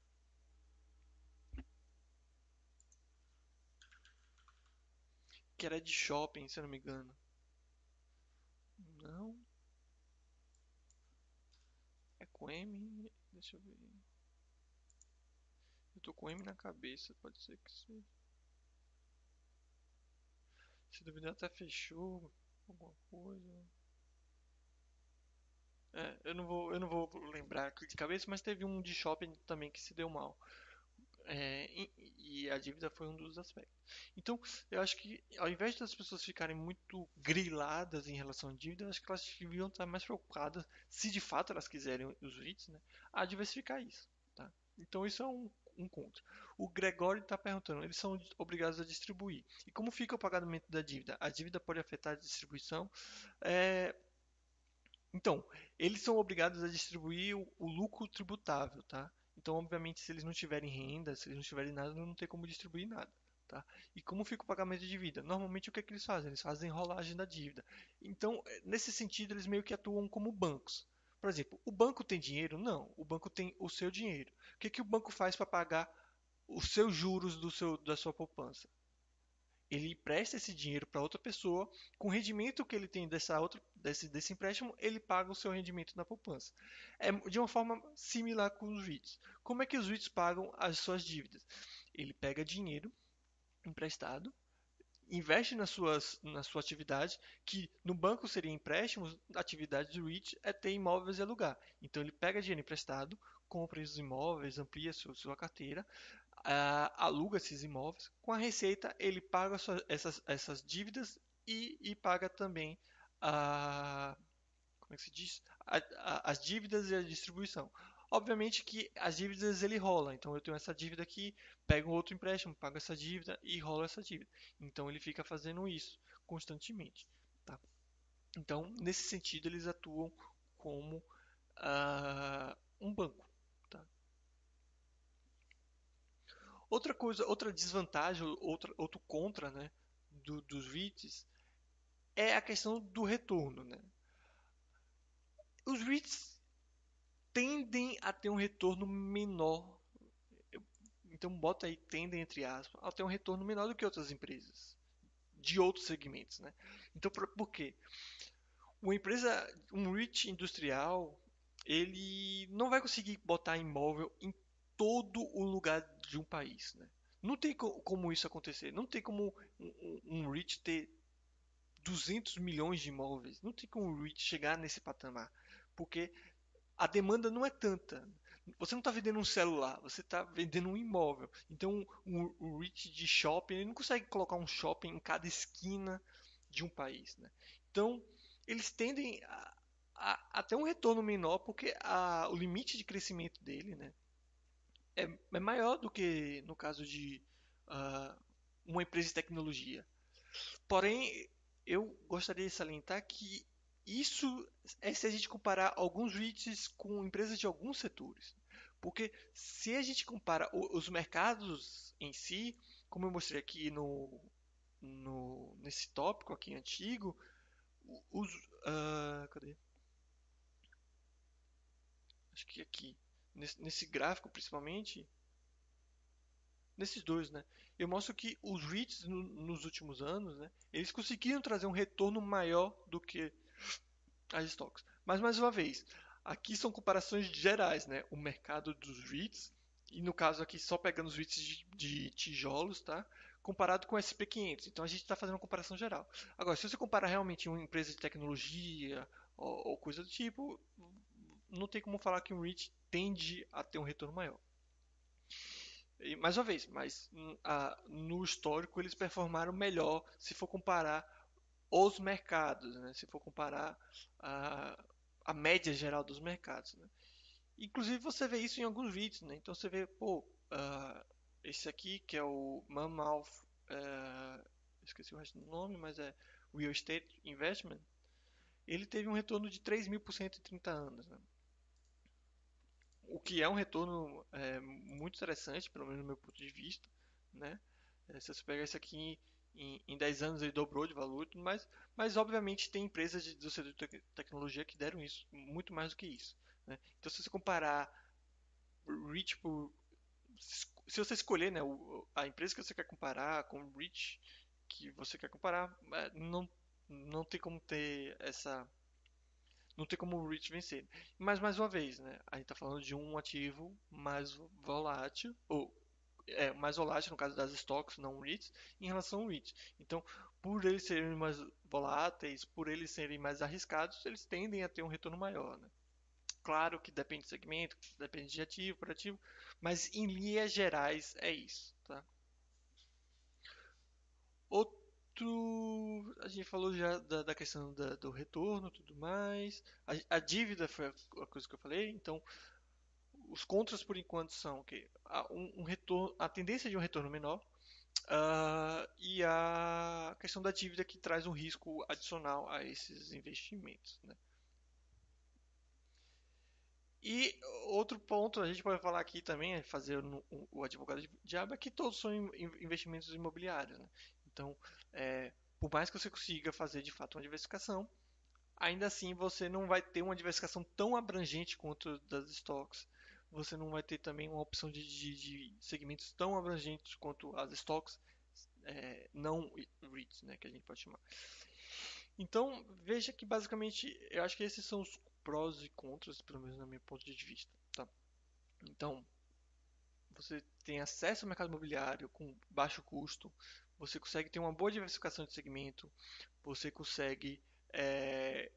que era de shopping, se eu não me engano. Não. É com M? Deixa eu ver. Eu tô com M na cabeça, pode ser que seja. Se duvidar até fechou alguma coisa. É, eu não vou, eu não vou lembrar de cabeça, mas teve um de shopping também que se deu mal. É, e, e, a dívida foi um dos aspectos. Então, eu acho que ao invés das pessoas ficarem muito griladas em relação à dívida, eu acho que elas deviam estar mais preocupadas, se de fato elas quiserem os REITs, né, a diversificar isso. Tá? Então, isso é um, contra. O Gregório está perguntando, eles são obrigados a distribuir. E como fica o pagamento da dívida? A dívida pode afetar a distribuição? É, então, eles são obrigados a distribuir o, o lucro tributável, tá? Então, obviamente, se eles não tiverem renda, se eles não tiverem nada, não tem como distribuir nada. Tá? E como fica o pagamento de dívida? Normalmente o que, é que eles fazem? Eles fazem rolagem da dívida. Então, eh, nesse sentido, eles meio que atuam como bancos. Por exemplo, o banco tem dinheiro? Não, o banco tem o seu dinheiro. O que, que o banco faz para pagar os seus juros do seu, da sua poupança? Ele empresta esse dinheiro para outra pessoa, com o rendimento que ele tem dessa outra, desse, desse empréstimo, ele paga o seu rendimento na poupança. É de uma forma similar com os REITs. Como é que os REITs pagam as suas dívidas? Ele pega dinheiro emprestado, investe nas suas, na sua atividade, que no banco seria empréstimos, atividade do REIT é ter imóveis e alugar. Então ele pega dinheiro emprestado, compra esses imóveis, amplia sua, sua carteira, uh, aluga esses imóveis. Com a receita, ele paga sua, essas, essas dívidas e, e paga também a, como é que se diz? A, a, as dívidas e a distribuição. Obviamente que as dívidas ele rola, então eu tenho essa dívida aqui, pego outro empréstimo, pago essa dívida e rolo essa dívida. Então ele fica fazendo isso constantemente. Tá? Então, nesse sentido, eles atuam como uh, um banco. Outra coisa, outra desvantagem, outra, outro contra né, do, dos REITs é a questão do retorno. Né? Os REITs tendem a ter um retorno menor. Então bota aí tendem entre aspas a ter um retorno menor do que outras empresas de outros segmentos, né? Então por, quê? Uma empresa, um REIT industrial, ele não vai conseguir botar imóvel em todo o lugar de um país, né? Não tem como isso acontecer. Não tem como um, um REIT ter 200 milhões de imóveis. Não tem como um REIT chegar nesse patamar. Porque a demanda não é tanta. Você não está vendendo um celular, você está vendendo um imóvel. Então, o um REIT de shopping, ele não consegue colocar um shopping em cada esquina de um país. Né? Então, eles tendem a, a, a, ter um retorno menor porque a, o limite de crescimento dele né, é, é maior do que no caso de uh, uma empresa de tecnologia. Porém, eu gostaria de salientar que isso é se a gente comparar alguns REITs com empresas de alguns setores. Porque se a gente compara os mercados em si, como eu mostrei aqui no, no nesse tópico aqui antigo, os uh, cadê? Acho que aqui nesse, nesse gráfico principalmente, nesses dois, né? Eu mostro que os REITs no, nos últimos anos, né? Eles conseguiram trazer um retorno maior do que as stocks. Mas mais uma vez, aqui são comparações gerais, né? O mercado dos REITs e no caso aqui só pegando os REITs de, de tijolos, tá? Comparado com o SP500. Então a gente está fazendo uma comparação geral. Agora, se você comparar realmente uma empresa de tecnologia ou, ou coisa do tipo, não tem como falar que um REIT tende a ter um retorno maior. E, mais uma vez, mas hum, a, no histórico eles performaram melhor se for comparar os mercados, né? se for comparar a, a média geral dos mercados. Né? Inclusive você vê isso em alguns vídeos, né? então você vê, pô, uh, esse aqui que é o Mammoth, uh, esqueci o resto do nome, mas é Real Estate Investment, ele teve um retorno de 3 mil por cento em 30 anos. Né? O que é um retorno é, muito interessante, pelo menos do meu ponto de vista. Né? É, se você pegar isso aqui em, em 10 anos ele dobrou de valor, mas, mas obviamente tem empresas de, do setor de tecnologia que deram isso, muito mais do que isso. Né? Então se você comparar REIT por. Se você escolher né, a empresa que você quer comparar com o REIT que você quer comparar, é, não, não tem como ter essa. Não tem como o REIT vencer. Mas mais uma vez, né, a gente está falando de um ativo mais volátil, ou é, mais volátil no caso das stocks, não REITs, em relação ao REITs. Então, por eles serem mais voláteis, por eles serem mais arriscados, eles tendem a ter um retorno maior. Né? Claro que depende do segmento, depende de ativo por ativo, mas em linhas gerais é isso. Tá? Outro, a gente falou já da, da questão da, do retorno, tudo mais. A, a, dívida foi a coisa que eu falei, então os contras por enquanto são que um, um retorno, a tendência de um retorno menor uh, e a questão da dívida que traz um risco adicional a esses investimentos. Né? E outro ponto, a gente pode falar aqui também, fazer no, o advogado diabo, é que todos são investimentos imobiliários. Né? Então, é, por mais que você consiga fazer de fato uma diversificação, ainda assim você não vai ter uma diversificação tão abrangente quanto das stocks você não vai ter também uma opção de, de, de segmentos tão abrangentes quanto as stocks é, não REITs, né, que a gente pode chamar. Então, veja que basicamente, eu acho que esses são os prós e contras, pelo menos na minha ponto de vista. Tá? Então, você tem acesso ao mercado imobiliário com baixo custo, você consegue ter uma boa diversificação de segmento, você consegue é,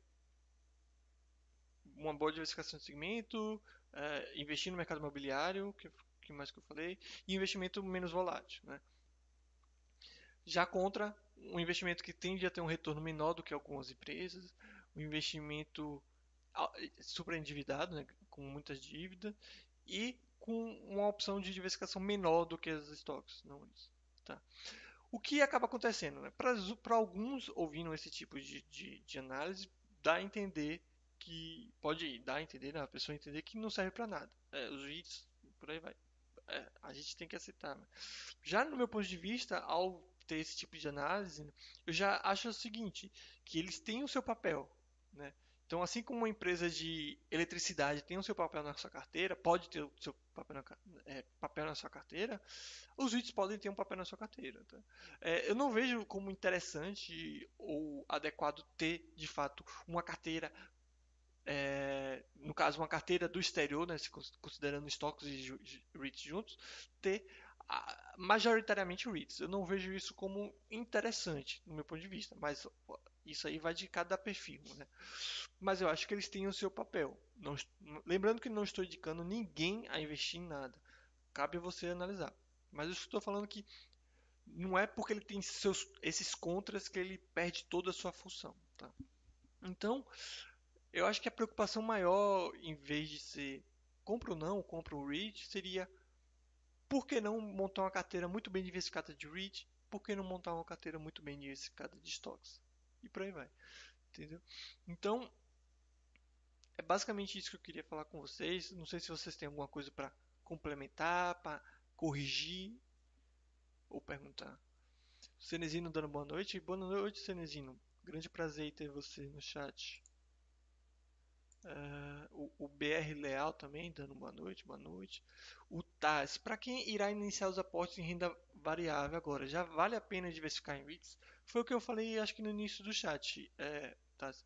uma boa diversificação de segmento, é, investir no mercado imobiliário, que, que mais que eu falei, e investimento menos volátil. Né? Já contra um investimento que tende a ter um retorno menor do que algumas empresas, um investimento super endividado, né, com muitas dívidas, e com uma opção de diversificação menor do que as estoques. Não isso. Tá? O que acaba acontecendo? Né? Para alguns ouvindo esse tipo de, de, de análise, dá a entender que pode dar a entender, né? a pessoa entender que não serve para nada. É, os vídeos, por aí vai. É, a gente tem que aceitar. Né? Já no meu ponto de vista, ao ter esse tipo de análise, eu já acho o seguinte, que eles têm o seu papel, né? Então, assim como uma empresa de eletricidade tem o seu papel na sua carteira, pode ter o seu papel na, é, papel na sua carteira, os REITs podem ter um papel na sua carteira. Tá? É, eu não vejo como interessante ou adequado ter, de fato, uma carteira, é, no caso, uma carteira do exterior, né, considerando estoques e REITs juntos, ter majoritariamente REITs. Eu não vejo isso como interessante, no meu ponto de vista, mas isso aí vai de cada perfil, né? Mas eu acho que eles têm o seu papel. Não, lembrando que não estou indicando ninguém a investir em nada. Cabe a você analisar. Mas eu estou falando que não é porque ele tem seus, esses contras que ele perde toda a sua função. Tá? Então, eu acho que a preocupação maior, em vez de ser compra ou não, compra o REIT, seria por que não montar uma carteira muito bem diversificada de REIT? Por que não montar uma carteira muito bem diversificada de stocks? E por aí vai. Entendeu? Então, é basicamente isso que eu queria falar com vocês. Não sei se vocês têm alguma coisa para complementar, para corrigir ou perguntar. Cenezino dando boa noite. Boa noite, Cenezino. Grande prazer ter você no chat. Uh, o, o, BR Leal também dando boa noite, boa noite. O TAS, para quem irá iniciar os aportes em renda variável agora, já vale a pena diversificar em REITs? Foi o que eu falei, acho que no início do chat. É, TAS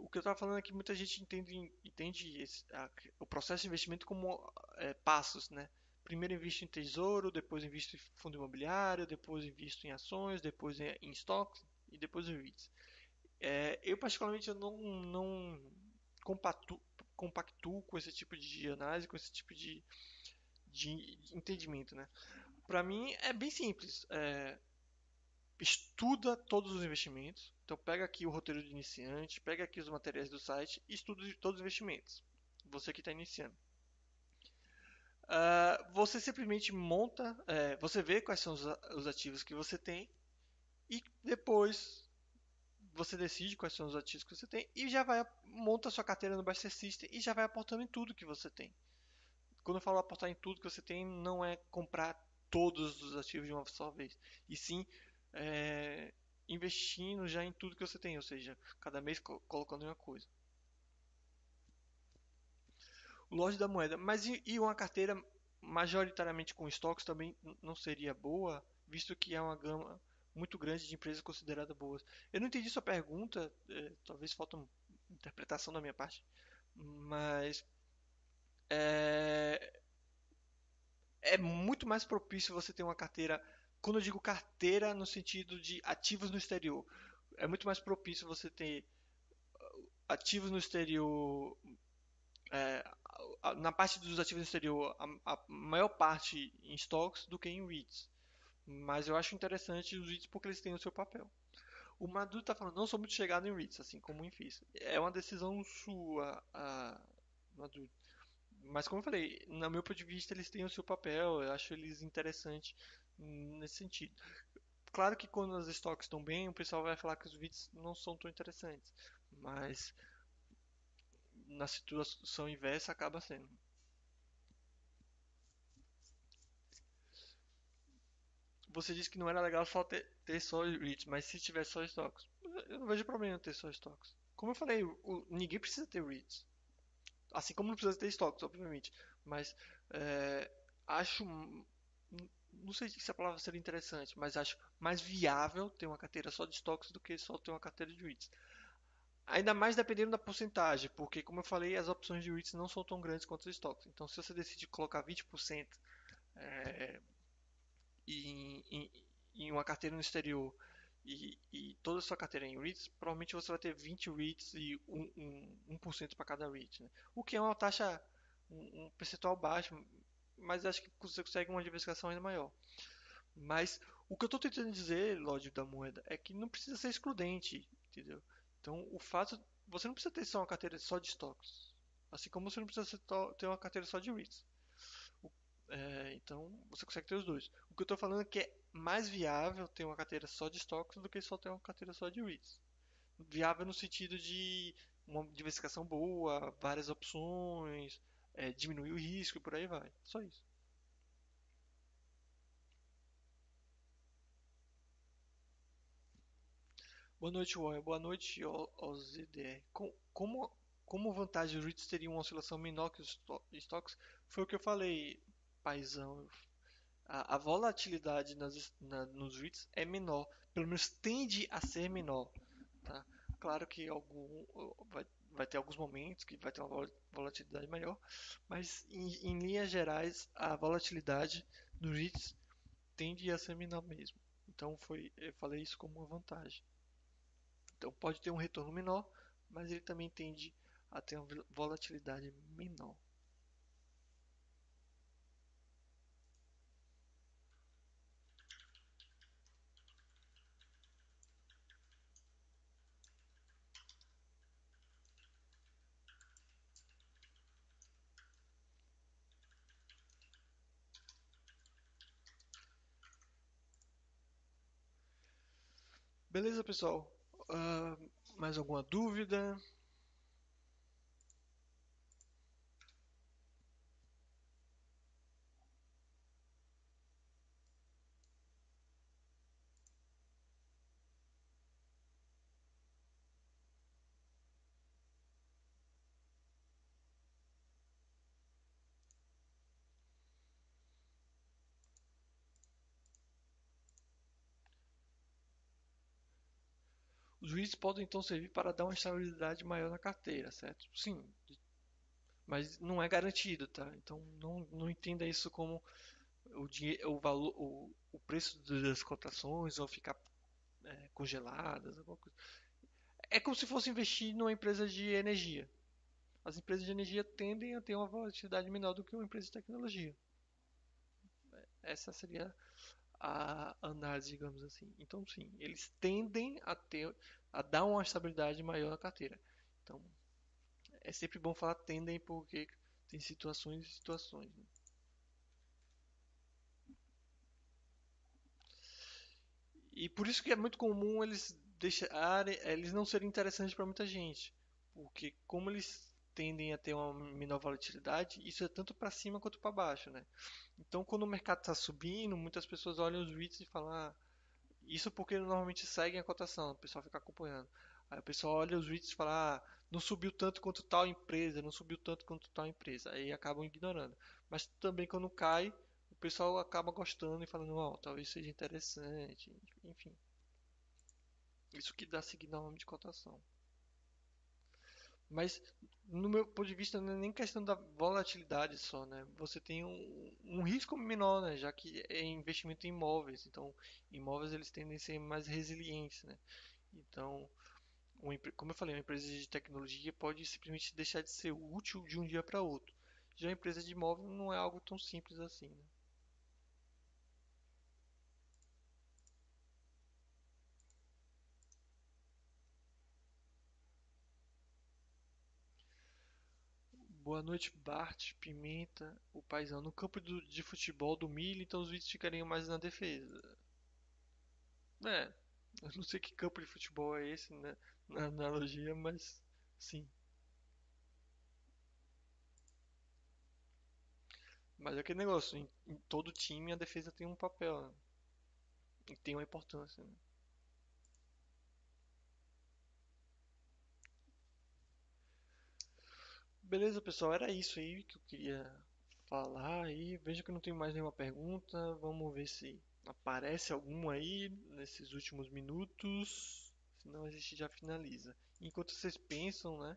o que eu estava falando é que muita gente entende, entende esse, a, o processo de investimento como é, passos, né? Primeiro invisto em tesouro, depois invisto em fundo imobiliário, depois invisto em ações, depois em, em estoques e depois em REITs. É, eu particularmente eu não, não compactuo, compactuo com esse tipo de análise, com esse tipo de, de entendimento, né? Para mim é bem simples. É, estuda todos os investimentos. Então pega aqui o roteiro de iniciante, pega aqui os materiais do site e estuda todos os investimentos. Você que está iniciando. Uh, você simplesmente monta, é, você vê quais são os, os ativos que você tem e depois você decide quais são os ativos que você tem e já vai monta sua carteira no Buster System e já vai aportando em tudo que você tem. Quando eu falo aportar em tudo que você tem, não é comprar todos os ativos de uma só vez, e sim é, investindo já em tudo que você tem, ou seja, cada mês colocando uma coisa. Lote da moeda, mas e, e uma carteira majoritariamente com estoques também não seria boa, visto que é uma gama muito grande de empresas consideradas boas. Eu não entendi sua pergunta, é, talvez falta uma interpretação da minha parte, mas é, é muito mais propício você ter uma carteira quando eu digo carteira no sentido de ativos no exterior, é muito mais propício você ter uh, ativos no exterior. É, na parte dos ativos no exterior, a, a, maior parte em stocks do que em REITs. Mas eu acho interessante os REITs porque eles têm o seu papel. O Madu está falando, não sou muito chegado em REITs, assim como em FIIs. É uma decisão sua, a, Madu. Mas como eu falei, no meu ponto de vista, eles têm o seu papel. Eu acho eles interessantes nesse sentido. Claro que quando as estoques estão bem, o pessoal vai falar que os vídeos não são tão interessantes, mas na situação inversa acaba sendo. Você disse que não era legal só ter, ter só REITs, mas se tiver só estoques, eu não vejo problema ter só estoques. Como eu falei, o, ninguém precisa ter REITs. Assim como não precisa ter estoques, obviamente. Mas é, acho não sei se a palavra seria interessante, mas acho mais viável ter uma carteira só de estoques do que só ter uma carteira de REITs. Ainda mais dependendo da porcentagem, porque como eu falei, as opções de REITs não são tão grandes quanto os estoques. Então se você decidir colocar 20% é, em, em, em, uma carteira no exterior e, e, toda a sua carteira em REITs, provavelmente você vai ter 20 REITs e 1%, 1, 1 para cada REIT. Né? O que é uma taxa, um, um percentual baixo, mas acho que você consegue uma diversificação ainda maior. Mas o que eu estou tentando dizer, lógico, da moeda, é que não precisa ser excludente, entendeu? Então, o fato, você não precisa ter só uma carteira só de estoques, assim como você não precisa ter uma carteira só de REITs. É, então, você consegue ter os dois. O que eu estou falando é que é mais viável ter uma carteira só de estoques do que só ter uma carteira só de REITs. Viável no sentido de uma diversificação boa, várias opções, é, diminuir o risco e por aí vai. Só isso. Boa noite, Warren. Boa noite, OZDR. Como, como vantagem os REITs teriam uma oscilação menor que os estoques? Foi o que eu falei, paizão. A, a volatilidade nas, na, nos REITs é menor. Pelo menos tende a ser menor. Tá? Claro que algum, vai, vai ter alguns momentos que vai ter uma volatilidade maior, mas em, em linhas gerais a volatilidade dos REITs tende a ser menor mesmo. Então foi, eu falei isso como uma vantagem. Então pode ter um retorno menor, mas ele também tende a ter uma volatilidade menor. Beleza, pessoal? Uh, mais alguma dúvida? Os REITs podem então servir para dar uma estabilidade maior na carteira, certo? Sim, mas não é garantido, tá? Então não, não entenda isso como o, dinheiro, o valor, o, o preço das cotações vão ficar é, congeladas, alguma coisa. É como se fosse investir numa empresa de energia. As empresas de energia tendem a ter uma volatilidade menor do que uma empresa de tecnologia. Essa seria a análise, digamos assim. Então, sim, eles tendem a ter a dar uma estabilidade maior na carteira. Então, é sempre bom falar tendem porque tem situações e situações. Né? E por isso que é muito comum eles deixarem, eles não serem interessantes para muita gente, porque como eles tendem a ter uma menor volatilidade, isso é tanto para cima quanto para baixo, né? Então, quando o mercado está subindo, muitas pessoas olham os REITs e falam, ah, isso porque normalmente seguem a cotação, o pessoal fica acompanhando. Aí o pessoal olha os REITs e fala, ah, não subiu tanto quanto tal empresa, não subiu tanto quanto tal empresa. Aí acabam ignorando. Mas também quando cai, o pessoal acaba gostando e falando, ó, oh, talvez seja interessante, enfim. Isso que dá seguir de cotação. Mas no meu ponto de vista não é nem questão da volatilidade só, né? Você tem um, um risco menor, né? Já que é investimento em imóveis, então imóveis eles tendem a ser mais resilientes, né? Então, um, como eu falei, uma empresa de tecnologia pode simplesmente deixar de ser útil de um dia para outro. Já a empresa de imóvel não é algo tão simples assim, né? Boa noite, Bart, Pimenta, o paizão. No campo do, de futebol do milho, então os vídeos ficariam mais na defesa. É, eu não sei que campo de futebol é esse, né? Na analogia, mas sim. Mas é aquele negócio, em, em todo time a defesa tem um papel, né? E tem uma importância, né? Beleza, pessoal, era isso aí que eu queria falar aí. Veja que não tem mais nenhuma pergunta. Vamos ver se aparece alguma aí nesses últimos minutos. Senão a gente já finaliza. Enquanto vocês pensam, né?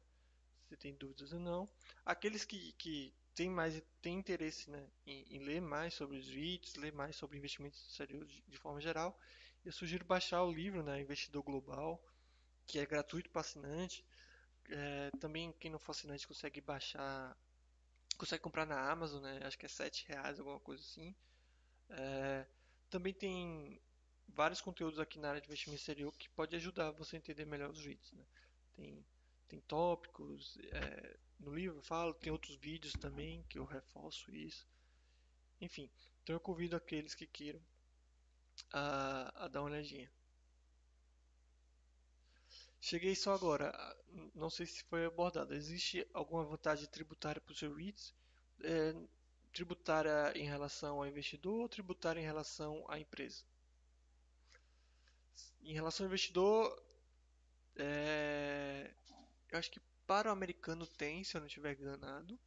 Se tem dúvidas ou não. Aqueles que, que têm mais têm interesse né, em, em, ler mais sobre os REITs, ler mais sobre investimentos de, de forma geral, eu sugiro baixar o livro, né, Investidor Global, que é gratuito para assinante. É, também quem não for assinante consegue baixar, consegue comprar na Amazon, né? Acho que é 7 reais, alguma coisa assim. É, também tem vários conteúdos aqui na área de investimento exterior que pode ajudar você a entender melhor os REITs, né? Tem, tem tópicos, é, no livro eu falo, tem outros vídeos também que eu reforço isso. Enfim, então eu convido aqueles que queiram a, a dar uma olhadinha. Cheguei só agora, não sei se foi abordado. Existe alguma vantagem tributária para o seu REITs? É, tributária em relação ao investidor ou tributária em relação à empresa? Em relação ao investidor, É, eu acho que para o americano tem, se eu não estiver enganado.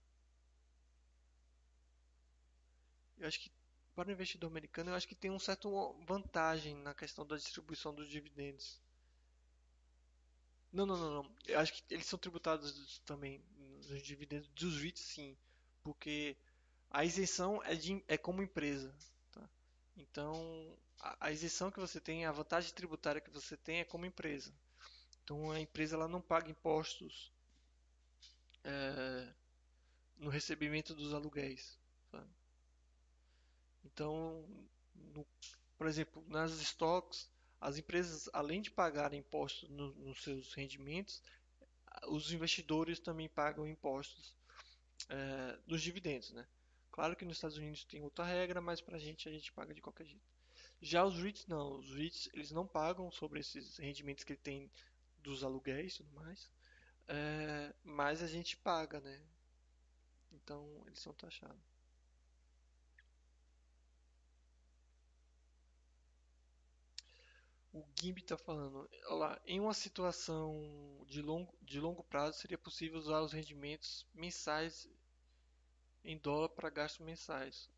Eu acho que para o investidor americano, eu acho que tem um certo vantagem na questão da distribuição dos dividendos. Não, não, não, não. Eu acho que eles são tributados também nos dividendos dos REITs, sim, porque a isenção é, de, é como empresa. Tá? Então, a, a, isenção que você tem, a vantagem tributária que você tem é como empresa. Então, a empresa ela não paga impostos é, no recebimento dos aluguéis. Sabe? Então, no, por exemplo, nas stocks, as empresas, além de pagarem impostos no, nos seus rendimentos, os investidores também pagam impostos é, nos dividendos, né? Claro que nos Estados Unidos tem outra regra, mas para a gente a gente paga de qualquer jeito. Já os REITs não, os REITs eles não pagam sobre esses rendimentos que ele tem dos aluguéis e tudo mais, é, mas a gente paga, né? Então eles são taxados. Gimby está falando, olá, em uma situação de longo, de longo prazo seria possível usar os rendimentos mensais em dólar para gastos mensais,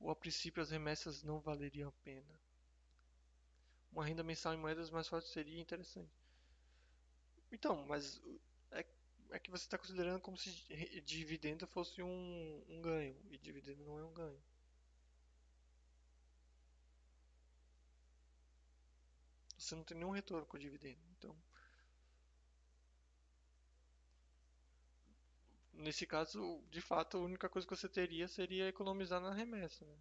ou a princípio as remessas não valeriam a pena. Uma renda mensal em moedas mais fortes seria interessante. Então, mas é, é que você está considerando como se dividendo fosse um, um ganho, e dividendo não é um ganho. Você não tem nenhum retorno com o dividendo. Então, nesse caso, de fato, a única coisa que você teria seria economizar na remessa. Né?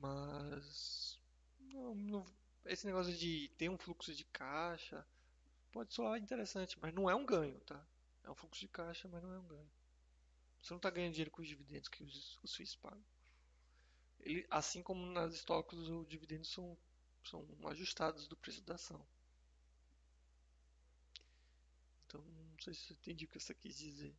Mas não, não, esse negócio de ter um fluxo de caixa pode soar interessante, mas não é um ganho, tá? É um fluxo de caixa, mas não é um ganho. Você não está ganhando dinheiro com os dividendos que os, os FIIs pagam ele, assim como nas estoques, os dividendos são, são ajustados do preço da ação. Então, não sei se você entendi o que você quis dizer.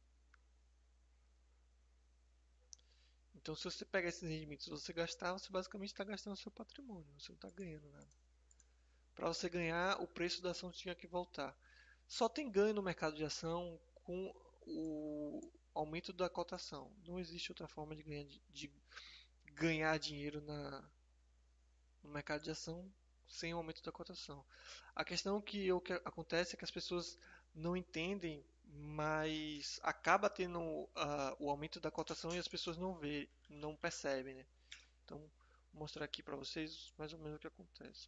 Então, se você pegar esses rendimentos e você gastar, você basicamente está gastando seu patrimônio, você não está ganhando nada. Para você ganhar, o preço da ação tinha que voltar. Só tem ganho no mercado de ação com o aumento da cotação. Não existe outra forma de ganhar de, de ganhar dinheiro na, no mercado de ação sem o aumento da cotação. A questão que, o que acontece é que as pessoas não entendem, mas acaba tendo uh, o aumento da cotação e as pessoas não vê, não percebem, né? Então, vou mostrar aqui para vocês mais ou menos o que acontece.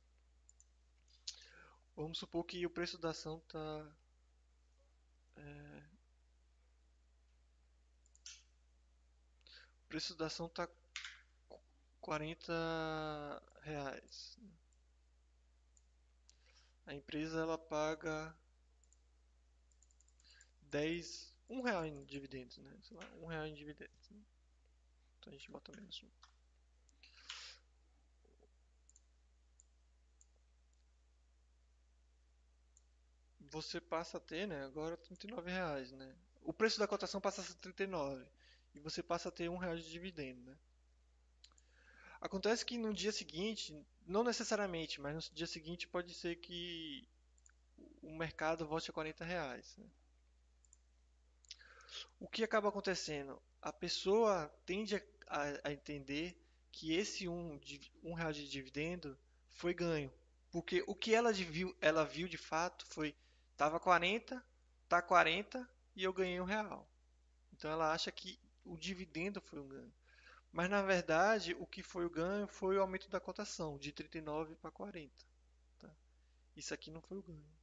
Vamos supor que o preço da ação está é, o preço da ação está 40 reais. A empresa ela paga 10, 1 real em dividendos, né? Sei lá, 1 real em dividendos. Né? Então a gente bota menos 1. Você passa a ter, né, agora 39 reais, né? O preço da cotação passa a ser 39 e você passa a ter 1 real de dividendo, né? Acontece que no dia seguinte, não necessariamente, mas no dia seguinte pode ser que o mercado volte a 40 reais. Né? O que acaba acontecendo? A pessoa tende a, a, a entender que esse um, um real de dividendo foi ganho. Porque o que ela viu, ela viu de fato foi estava 40, tá 40 e eu ganhei um real. Então ela acha que o dividendo foi um ganho. Mas na verdade, o que foi o ganho foi o aumento da cotação, de 39 para 40. Tá? Isso aqui não foi o ganho.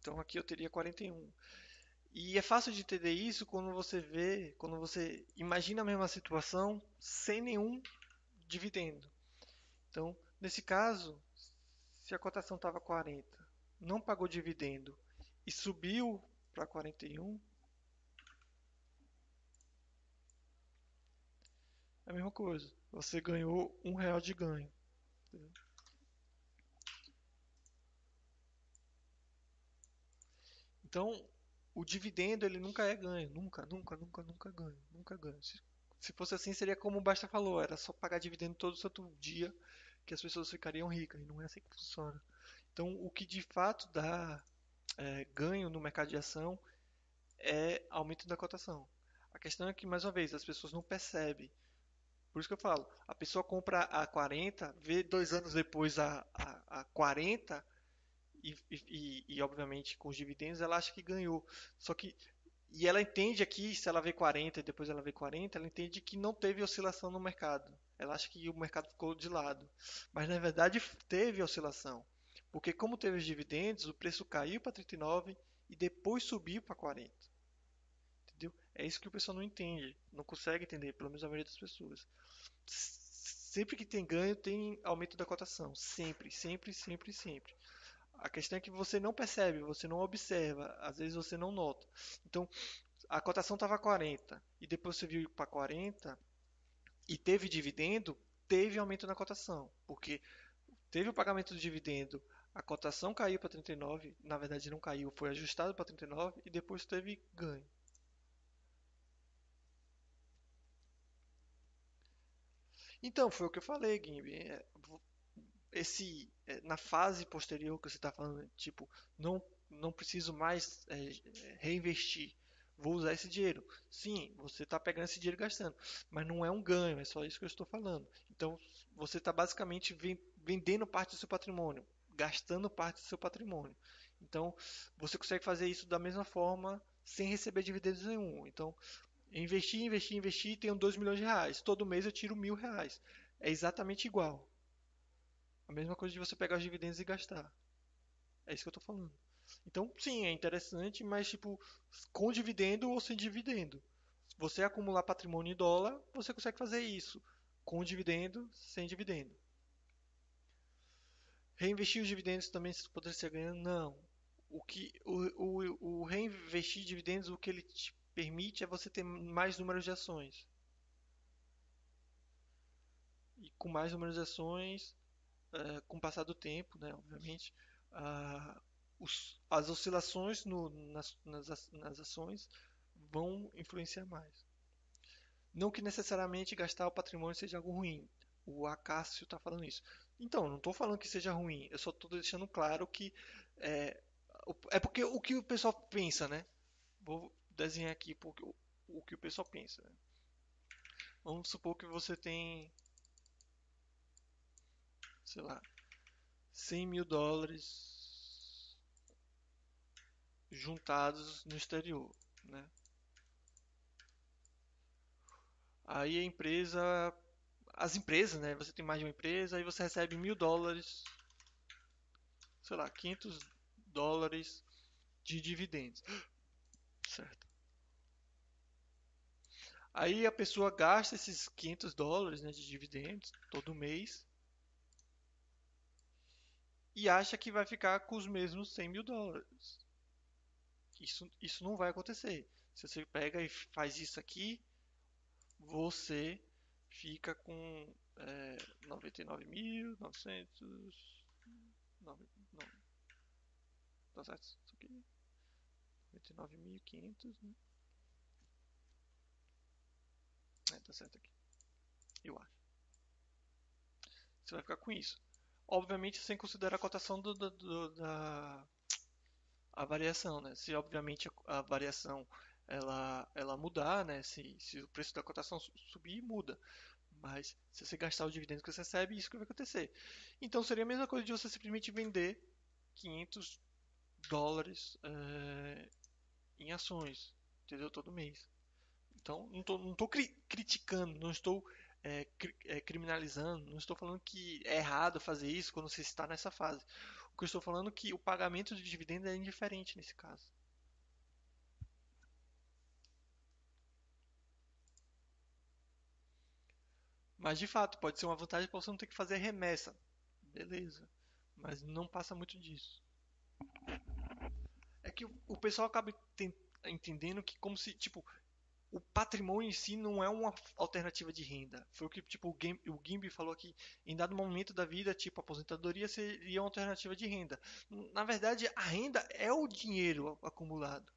Então aqui eu teria 41. E é fácil de entender isso quando você vê, quando você imagina a mesma situação sem nenhum dividendo. Então, nesse caso, se a cotação estava 40, não pagou dividendo e subiu para 41, é a mesma coisa. Você ganhou um real de ganho. Então, o dividendo ele nunca é ganho, nunca, nunca, nunca, nunca ganho, nunca ganho. Se, se fosse assim, seria como o Basta falou, era só pagar dividendo todo santo dia que as pessoas ficariam ricas, e não é assim que funciona. Então, o que de fato dá é, ganho no mercado de ação é aumento da cotação. A questão é que, mais uma vez, as pessoas não percebem. Por isso que eu falo, a pessoa compra a 40, vê dois anos depois a, a, a 40 e, e, e, obviamente com os dividendos ela acha que ganhou. Só que e ela entende aqui, se ela vê 40 e depois ela vê 40, ela entende que não teve oscilação no mercado. Ela acha que o mercado ficou de lado. Mas na verdade teve oscilação. Porque como teve os dividendos, o preço caiu para 39 e depois subiu para 40. Entendeu? É isso que o pessoal não entende, não consegue entender, pelo menos a maioria das pessoas. Sempre que tem ganho, tem aumento da cotação. Sempre, sempre, sempre, sempre. A questão é que você não percebe, você não observa, às vezes você não nota. Então, a cotação estava 40 e depois você viu para 40 e teve dividendo, teve aumento na cotação, porque teve o pagamento do dividendo, a cotação caiu para 39, na verdade não caiu, foi ajustado para 39 e depois teve ganho. Então, foi o que eu falei, Gimbi. É, esse é, na fase posterior que você está falando, tipo, não não preciso mais é, reinvestir, vou usar esse dinheiro. Sim, você está pegando esse dinheiro e gastando, mas não é um ganho, é só isso que eu estou falando. Então, você está basicamente vendendo parte do seu patrimônio, gastando parte do seu patrimônio. Então, você consegue fazer isso da mesma forma sem receber dividendos nenhum. Então, investir, investir, investir, tenho 2 milhões de reais. Todo mês eu tiro mil reais. É exatamente igual. A mesma coisa de você pegar os dividendos e gastar. É isso que eu estou falando. Então, sim, é interessante, mas tipo, com dividendo ou sem dividendo. Se você acumular patrimônio em dólar, você consegue fazer isso. Com dividendo, sem dividendo. Reinvestir os dividendos também poderia ser ganhando? Não. O que o, o, o reinvestir dividendos, o que ele te permite é você ter mais números de ações. E com mais números de ações, uh, com o passar do tempo, né, obviamente, uh, os, as oscilações no, nas, nas, nas ações vão influenciar mais. Não que necessariamente gastar o patrimônio seja algo ruim. O Acácio está falando isso. Então, não estou falando que seja ruim. Eu só estou deixando claro que é, é porque o que o pessoal pensa, né? Vou desenhar aqui porque, o, o que o pessoal pensa. Né? Vamos supor que você tem sei lá, 100 mil dólares juntados no exterior, né? Aí a empresa, as empresas, né? Você tem mais de uma empresa, aí você recebe mil dólares, sei lá, 500 dólares de dividendos, *gasps* certo? Aí a pessoa gasta esses 500 dólares né, de dividendos todo mês e acha que vai ficar com os mesmos 100 mil dólares. Isso, isso não vai acontecer. Se você pega e faz isso aqui, você fica com é, 99.900. Tá certo? Isso aqui. 99.500, né? É, tá certo aqui. Eu acho. Você vai ficar com isso. Obviamente sem considerar a cotação do, do, do, da a variação, né? Se obviamente a, variação ela, ela mudar, né? Se, se o preço da cotação subir, muda. Mas se você gastar o dividendo que você recebe, isso que vai acontecer. Então seria a mesma coisa de você simplesmente vender 500 dólares é, em ações, entendeu? Todo mês. Então não estou não tô cri criticando, não estou é, é, criminalizando, não estou falando que é errado fazer isso quando você está nessa fase. Que eu estou falando que o pagamento de dividendo é indiferente nesse caso. Mas de fato, pode ser uma vantagem para você não ter que fazer remessa. Beleza. Mas não passa muito disso. É que o pessoal acaba entendendo que como se, tipo, o patrimônio em si não é uma alternativa de renda. Foi o que tipo, o, Game, o Gimby falou aqui. Em dado momento da vida, tipo, a aposentadoria seria uma alternativa de renda. Na verdade, a renda é o dinheiro acumulado.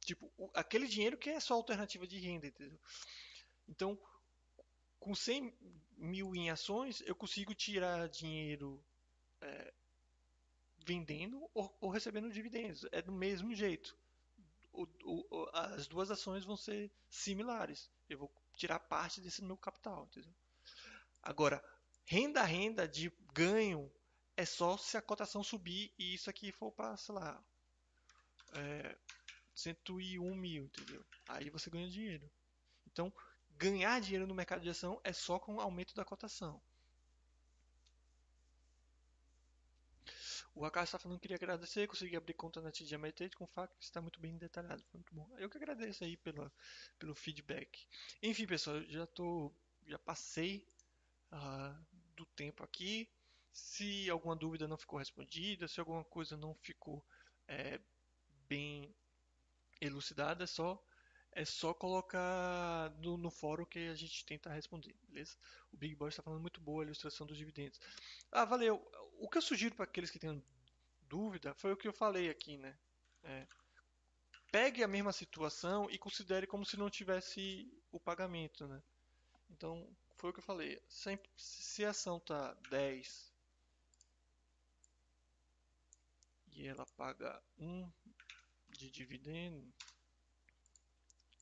Tipo, o, aquele dinheiro que é só alternativa de renda, entendeu? Então, com 100 mil em ações, eu consigo tirar dinheiro é, vendendo ou, ou, recebendo dividendos. É do mesmo jeito. O, o, as duas ações vão ser similares. Eu vou tirar parte desse meu capital, entendeu? Agora, renda a renda de ganho é só se a cotação subir e isso aqui for para, sei lá, é, 101 mil, entendeu? Aí você ganha dinheiro. Então, ganhar dinheiro no mercado de ação é só com o aumento da cotação. O Akash está falando que queria agradecer, consegui abrir conta na Meditate com fato que está muito bem detalhado. Foi muito bom. Eu que agradeço aí pela, pelo feedback. Enfim, pessoal, já tô, já passei uh, do tempo aqui. Se alguma dúvida não ficou respondida, se alguma coisa não ficou é, bem elucidada, é só é só colocar no, no, fórum que a gente tenta responder, beleza? O Big Boy está falando muito boa a ilustração dos dividendos. Ah, valeu. O que eu sugiro para aqueles que tenham dúvida foi o que eu falei aqui, né? É, pegue a mesma situação e considere como se não tivesse o pagamento, né? Então, foi o que eu falei. Sempre, se a ação tá 10 e ela paga 1 de dividendo,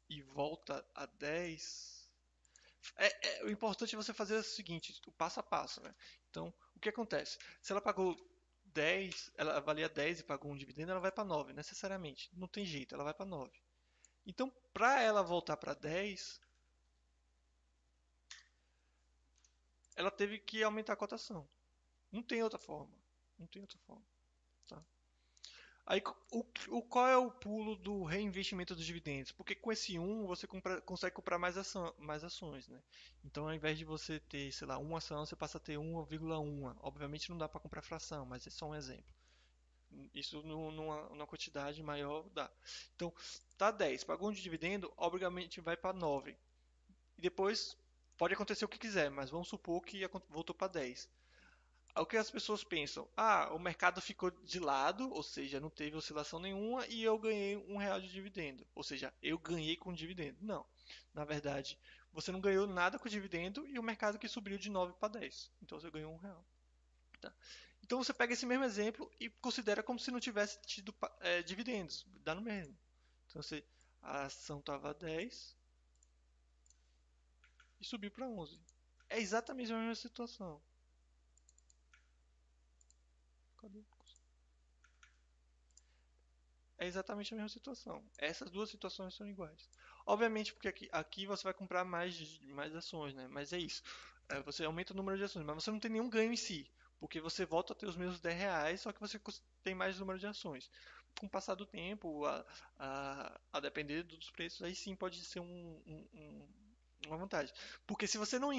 e volta a 10. É, é, o importante é você fazer o seguinte, o passo a passo. Né? Então, que acontece? Se ela pagou 10, ela valia 10 e pagou um dividendo, ela vai para 9, necessariamente. Não tem jeito, ela vai para 9. Então, para ela voltar para 10, ela teve que aumentar a cotação. Não tem outra forma. Não tem outra forma. Tá? Aí, o, o, qual é o pulo do reinvestimento dos dividendos? Porque com esse 1 você compra, consegue comprar mais, ação, mais ações, né? Então, ao invés de você ter, sei lá, uma ação, você passa a ter 1,1. Obviamente não dá para comprar fração, mas é só um exemplo. Isso numa, numa, quantidade maior dá. Então, tá 10, pagou um de dividendo, obviamente vai para 9. E depois pode acontecer o que quiser, mas vamos supor que voltou para 10 o que as pessoas pensam? Ah, o mercado ficou de lado, ou seja, não teve oscilação nenhuma e eu ganhei um real de dividendo. Ou seja, eu ganhei com dividendo. Não. Na verdade, você não ganhou nada com dividendo e o mercado que subiu de 9 para 10. Então você ganhou um real. Tá? Então você pega esse mesmo exemplo e considera como se não tivesse tido é, dividendos. Dá no mesmo. Então você, a ação estava 10 e subiu para 11. É exatamente a mesma situação. É exatamente a mesma situação. Essas duas situações são iguais. Obviamente, porque aqui, aqui você vai comprar mais, mais ações, né? Mas é isso. É, você aumenta o número de ações, mas você não tem nenhum ganho em si. Porque você volta a ter os mesmos 10 reais, só que você tem mais número de ações. Com o passar do tempo, a, a, a depender dos preços, aí sim pode ser um, um, uma vantagem. Porque se você não.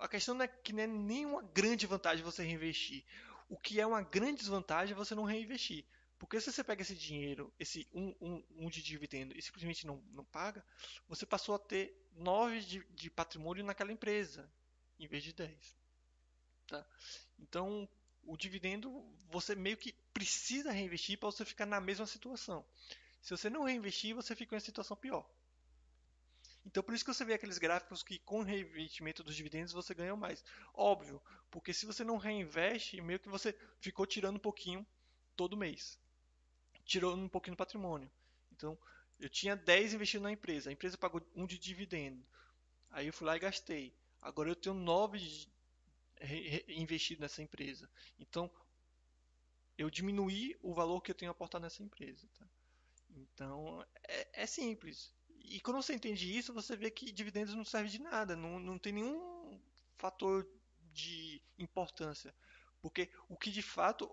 A questão não é que não é nenhuma grande vantagem você reinvestir. O que é uma grande desvantagem é você não reinvestir. Porque se você pega esse dinheiro, esse 1 um, um, um de dividendo e simplesmente não, não paga, você passou a ter 9 de, de patrimônio naquela empresa, em vez de 10. Tá? Então, o dividendo, você meio que precisa reinvestir para você ficar na mesma situação. Se você não reinvestir, você fica em uma situação pior. Então, por isso que você vê aqueles gráficos que com reinvestimento dos dividendos você ganha mais. Óbvio, porque se você não reinveste, meio que você ficou tirando um pouquinho todo mês. Tirou um pouquinho do patrimônio. Então, eu tinha 10 investido na empresa. A empresa pagou um de dividendo. Aí eu fui lá e gastei. Agora eu tenho 9 investido nessa empresa. Então, eu diminuí o valor que eu tenho aportado nessa empresa. Tá? Então, é, é simples. E quando você entende isso, você vê que dividendos não serve de nada, não, não tem nenhum fator de importância. Porque o que de fato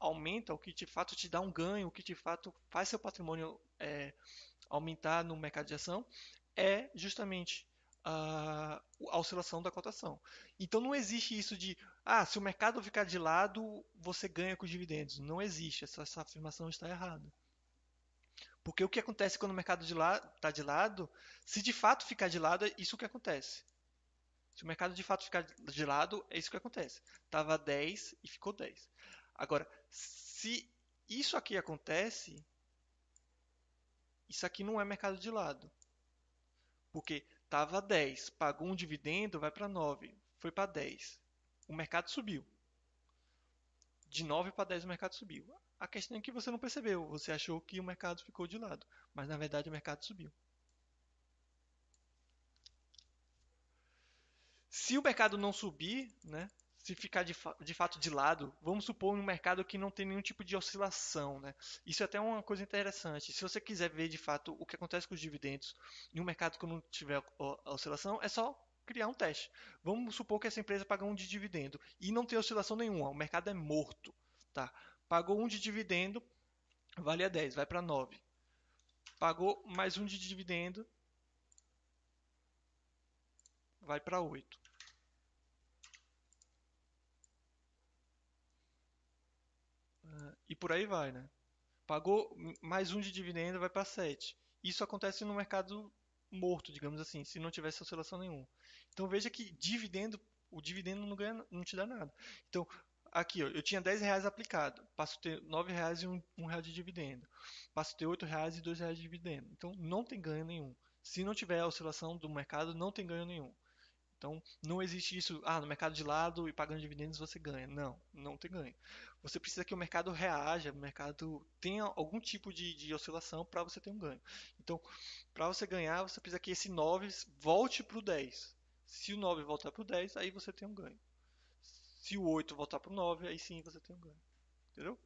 aumenta, o que de fato te dá um ganho, o que de fato faz seu patrimônio é, aumentar no mercado de ação, é justamente a, a, oscilação da cotação. Então não existe isso de, ah, se o mercado ficar de lado, você ganha com dividendos. Não existe, essa, essa afirmação está errada. Porque o que acontece quando o mercado está de lado, se de fato ficar de lado, é isso que acontece. Se o mercado de fato ficar de lado, é isso que acontece. Tava 10 e ficou 10. Agora, se isso aqui acontece, isso aqui não é mercado de lado. Porque estava 10, pagou um dividendo, vai para 9, foi para 10. O mercado subiu. De 9 para 10 o mercado subiu. A questão é que você não percebeu, você achou que o mercado ficou de lado, mas na verdade o mercado subiu. Se o mercado não subir, né, se ficar de, fa de, fato de lado, vamos supor um mercado que não tem nenhum tipo de oscilação, né? Isso é até uma coisa interessante. Se você quiser ver de fato o que acontece com os dividendos em um mercado que não tiver oscilação, é só criar um teste. Vamos supor que essa empresa paga um de dividendo e não tem oscilação nenhuma, o mercado é morto, tá? Pagou um de dividendo, vale a 10, vai para 9. Pagou mais um de dividendo, vai para 8. e por aí vai, né? Pagou mais um de dividendo, vai para 7. Isso acontece no mercado morto, digamos assim, se não tivesse oscilação nenhuma. Então veja que dividendo, o dividendo não, ganha, não te dá nada. Então, aqui, ó, eu tinha 10 reais aplicado, passo a ter 9 reais e 1, 1 real de dividendo. Passo a ter 8 reais e 2 reais de dividendo. Então, não tem ganho nenhum. Se não tiver oscilação do mercado, não tem ganho nenhum. Então, não existe isso, ah, no mercado de lado e pagando dividendos você ganha. Não, não tem ganho. Você precisa que o mercado reaja, o mercado tenha algum tipo de, de oscilação para você ter um ganho. Então, para você ganhar, você precisa que esse 9 volte para o 10. Se o 9 voltar para o 10, aí você tem um ganho. Se o 8 voltar para o 9, aí sim você tem um ganho. Entendeu?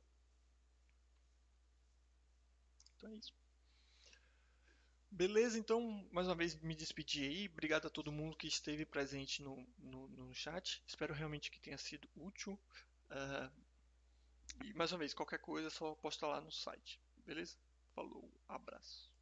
Então é isso. Beleza, então, mais uma vez me despedi aí. Obrigado a todo mundo que esteve presente no, no, no chat. Espero realmente que tenha sido útil. Uh, e mais uma vez, qualquer coisa é só postar lá no site. Beleza? Falou, abraço.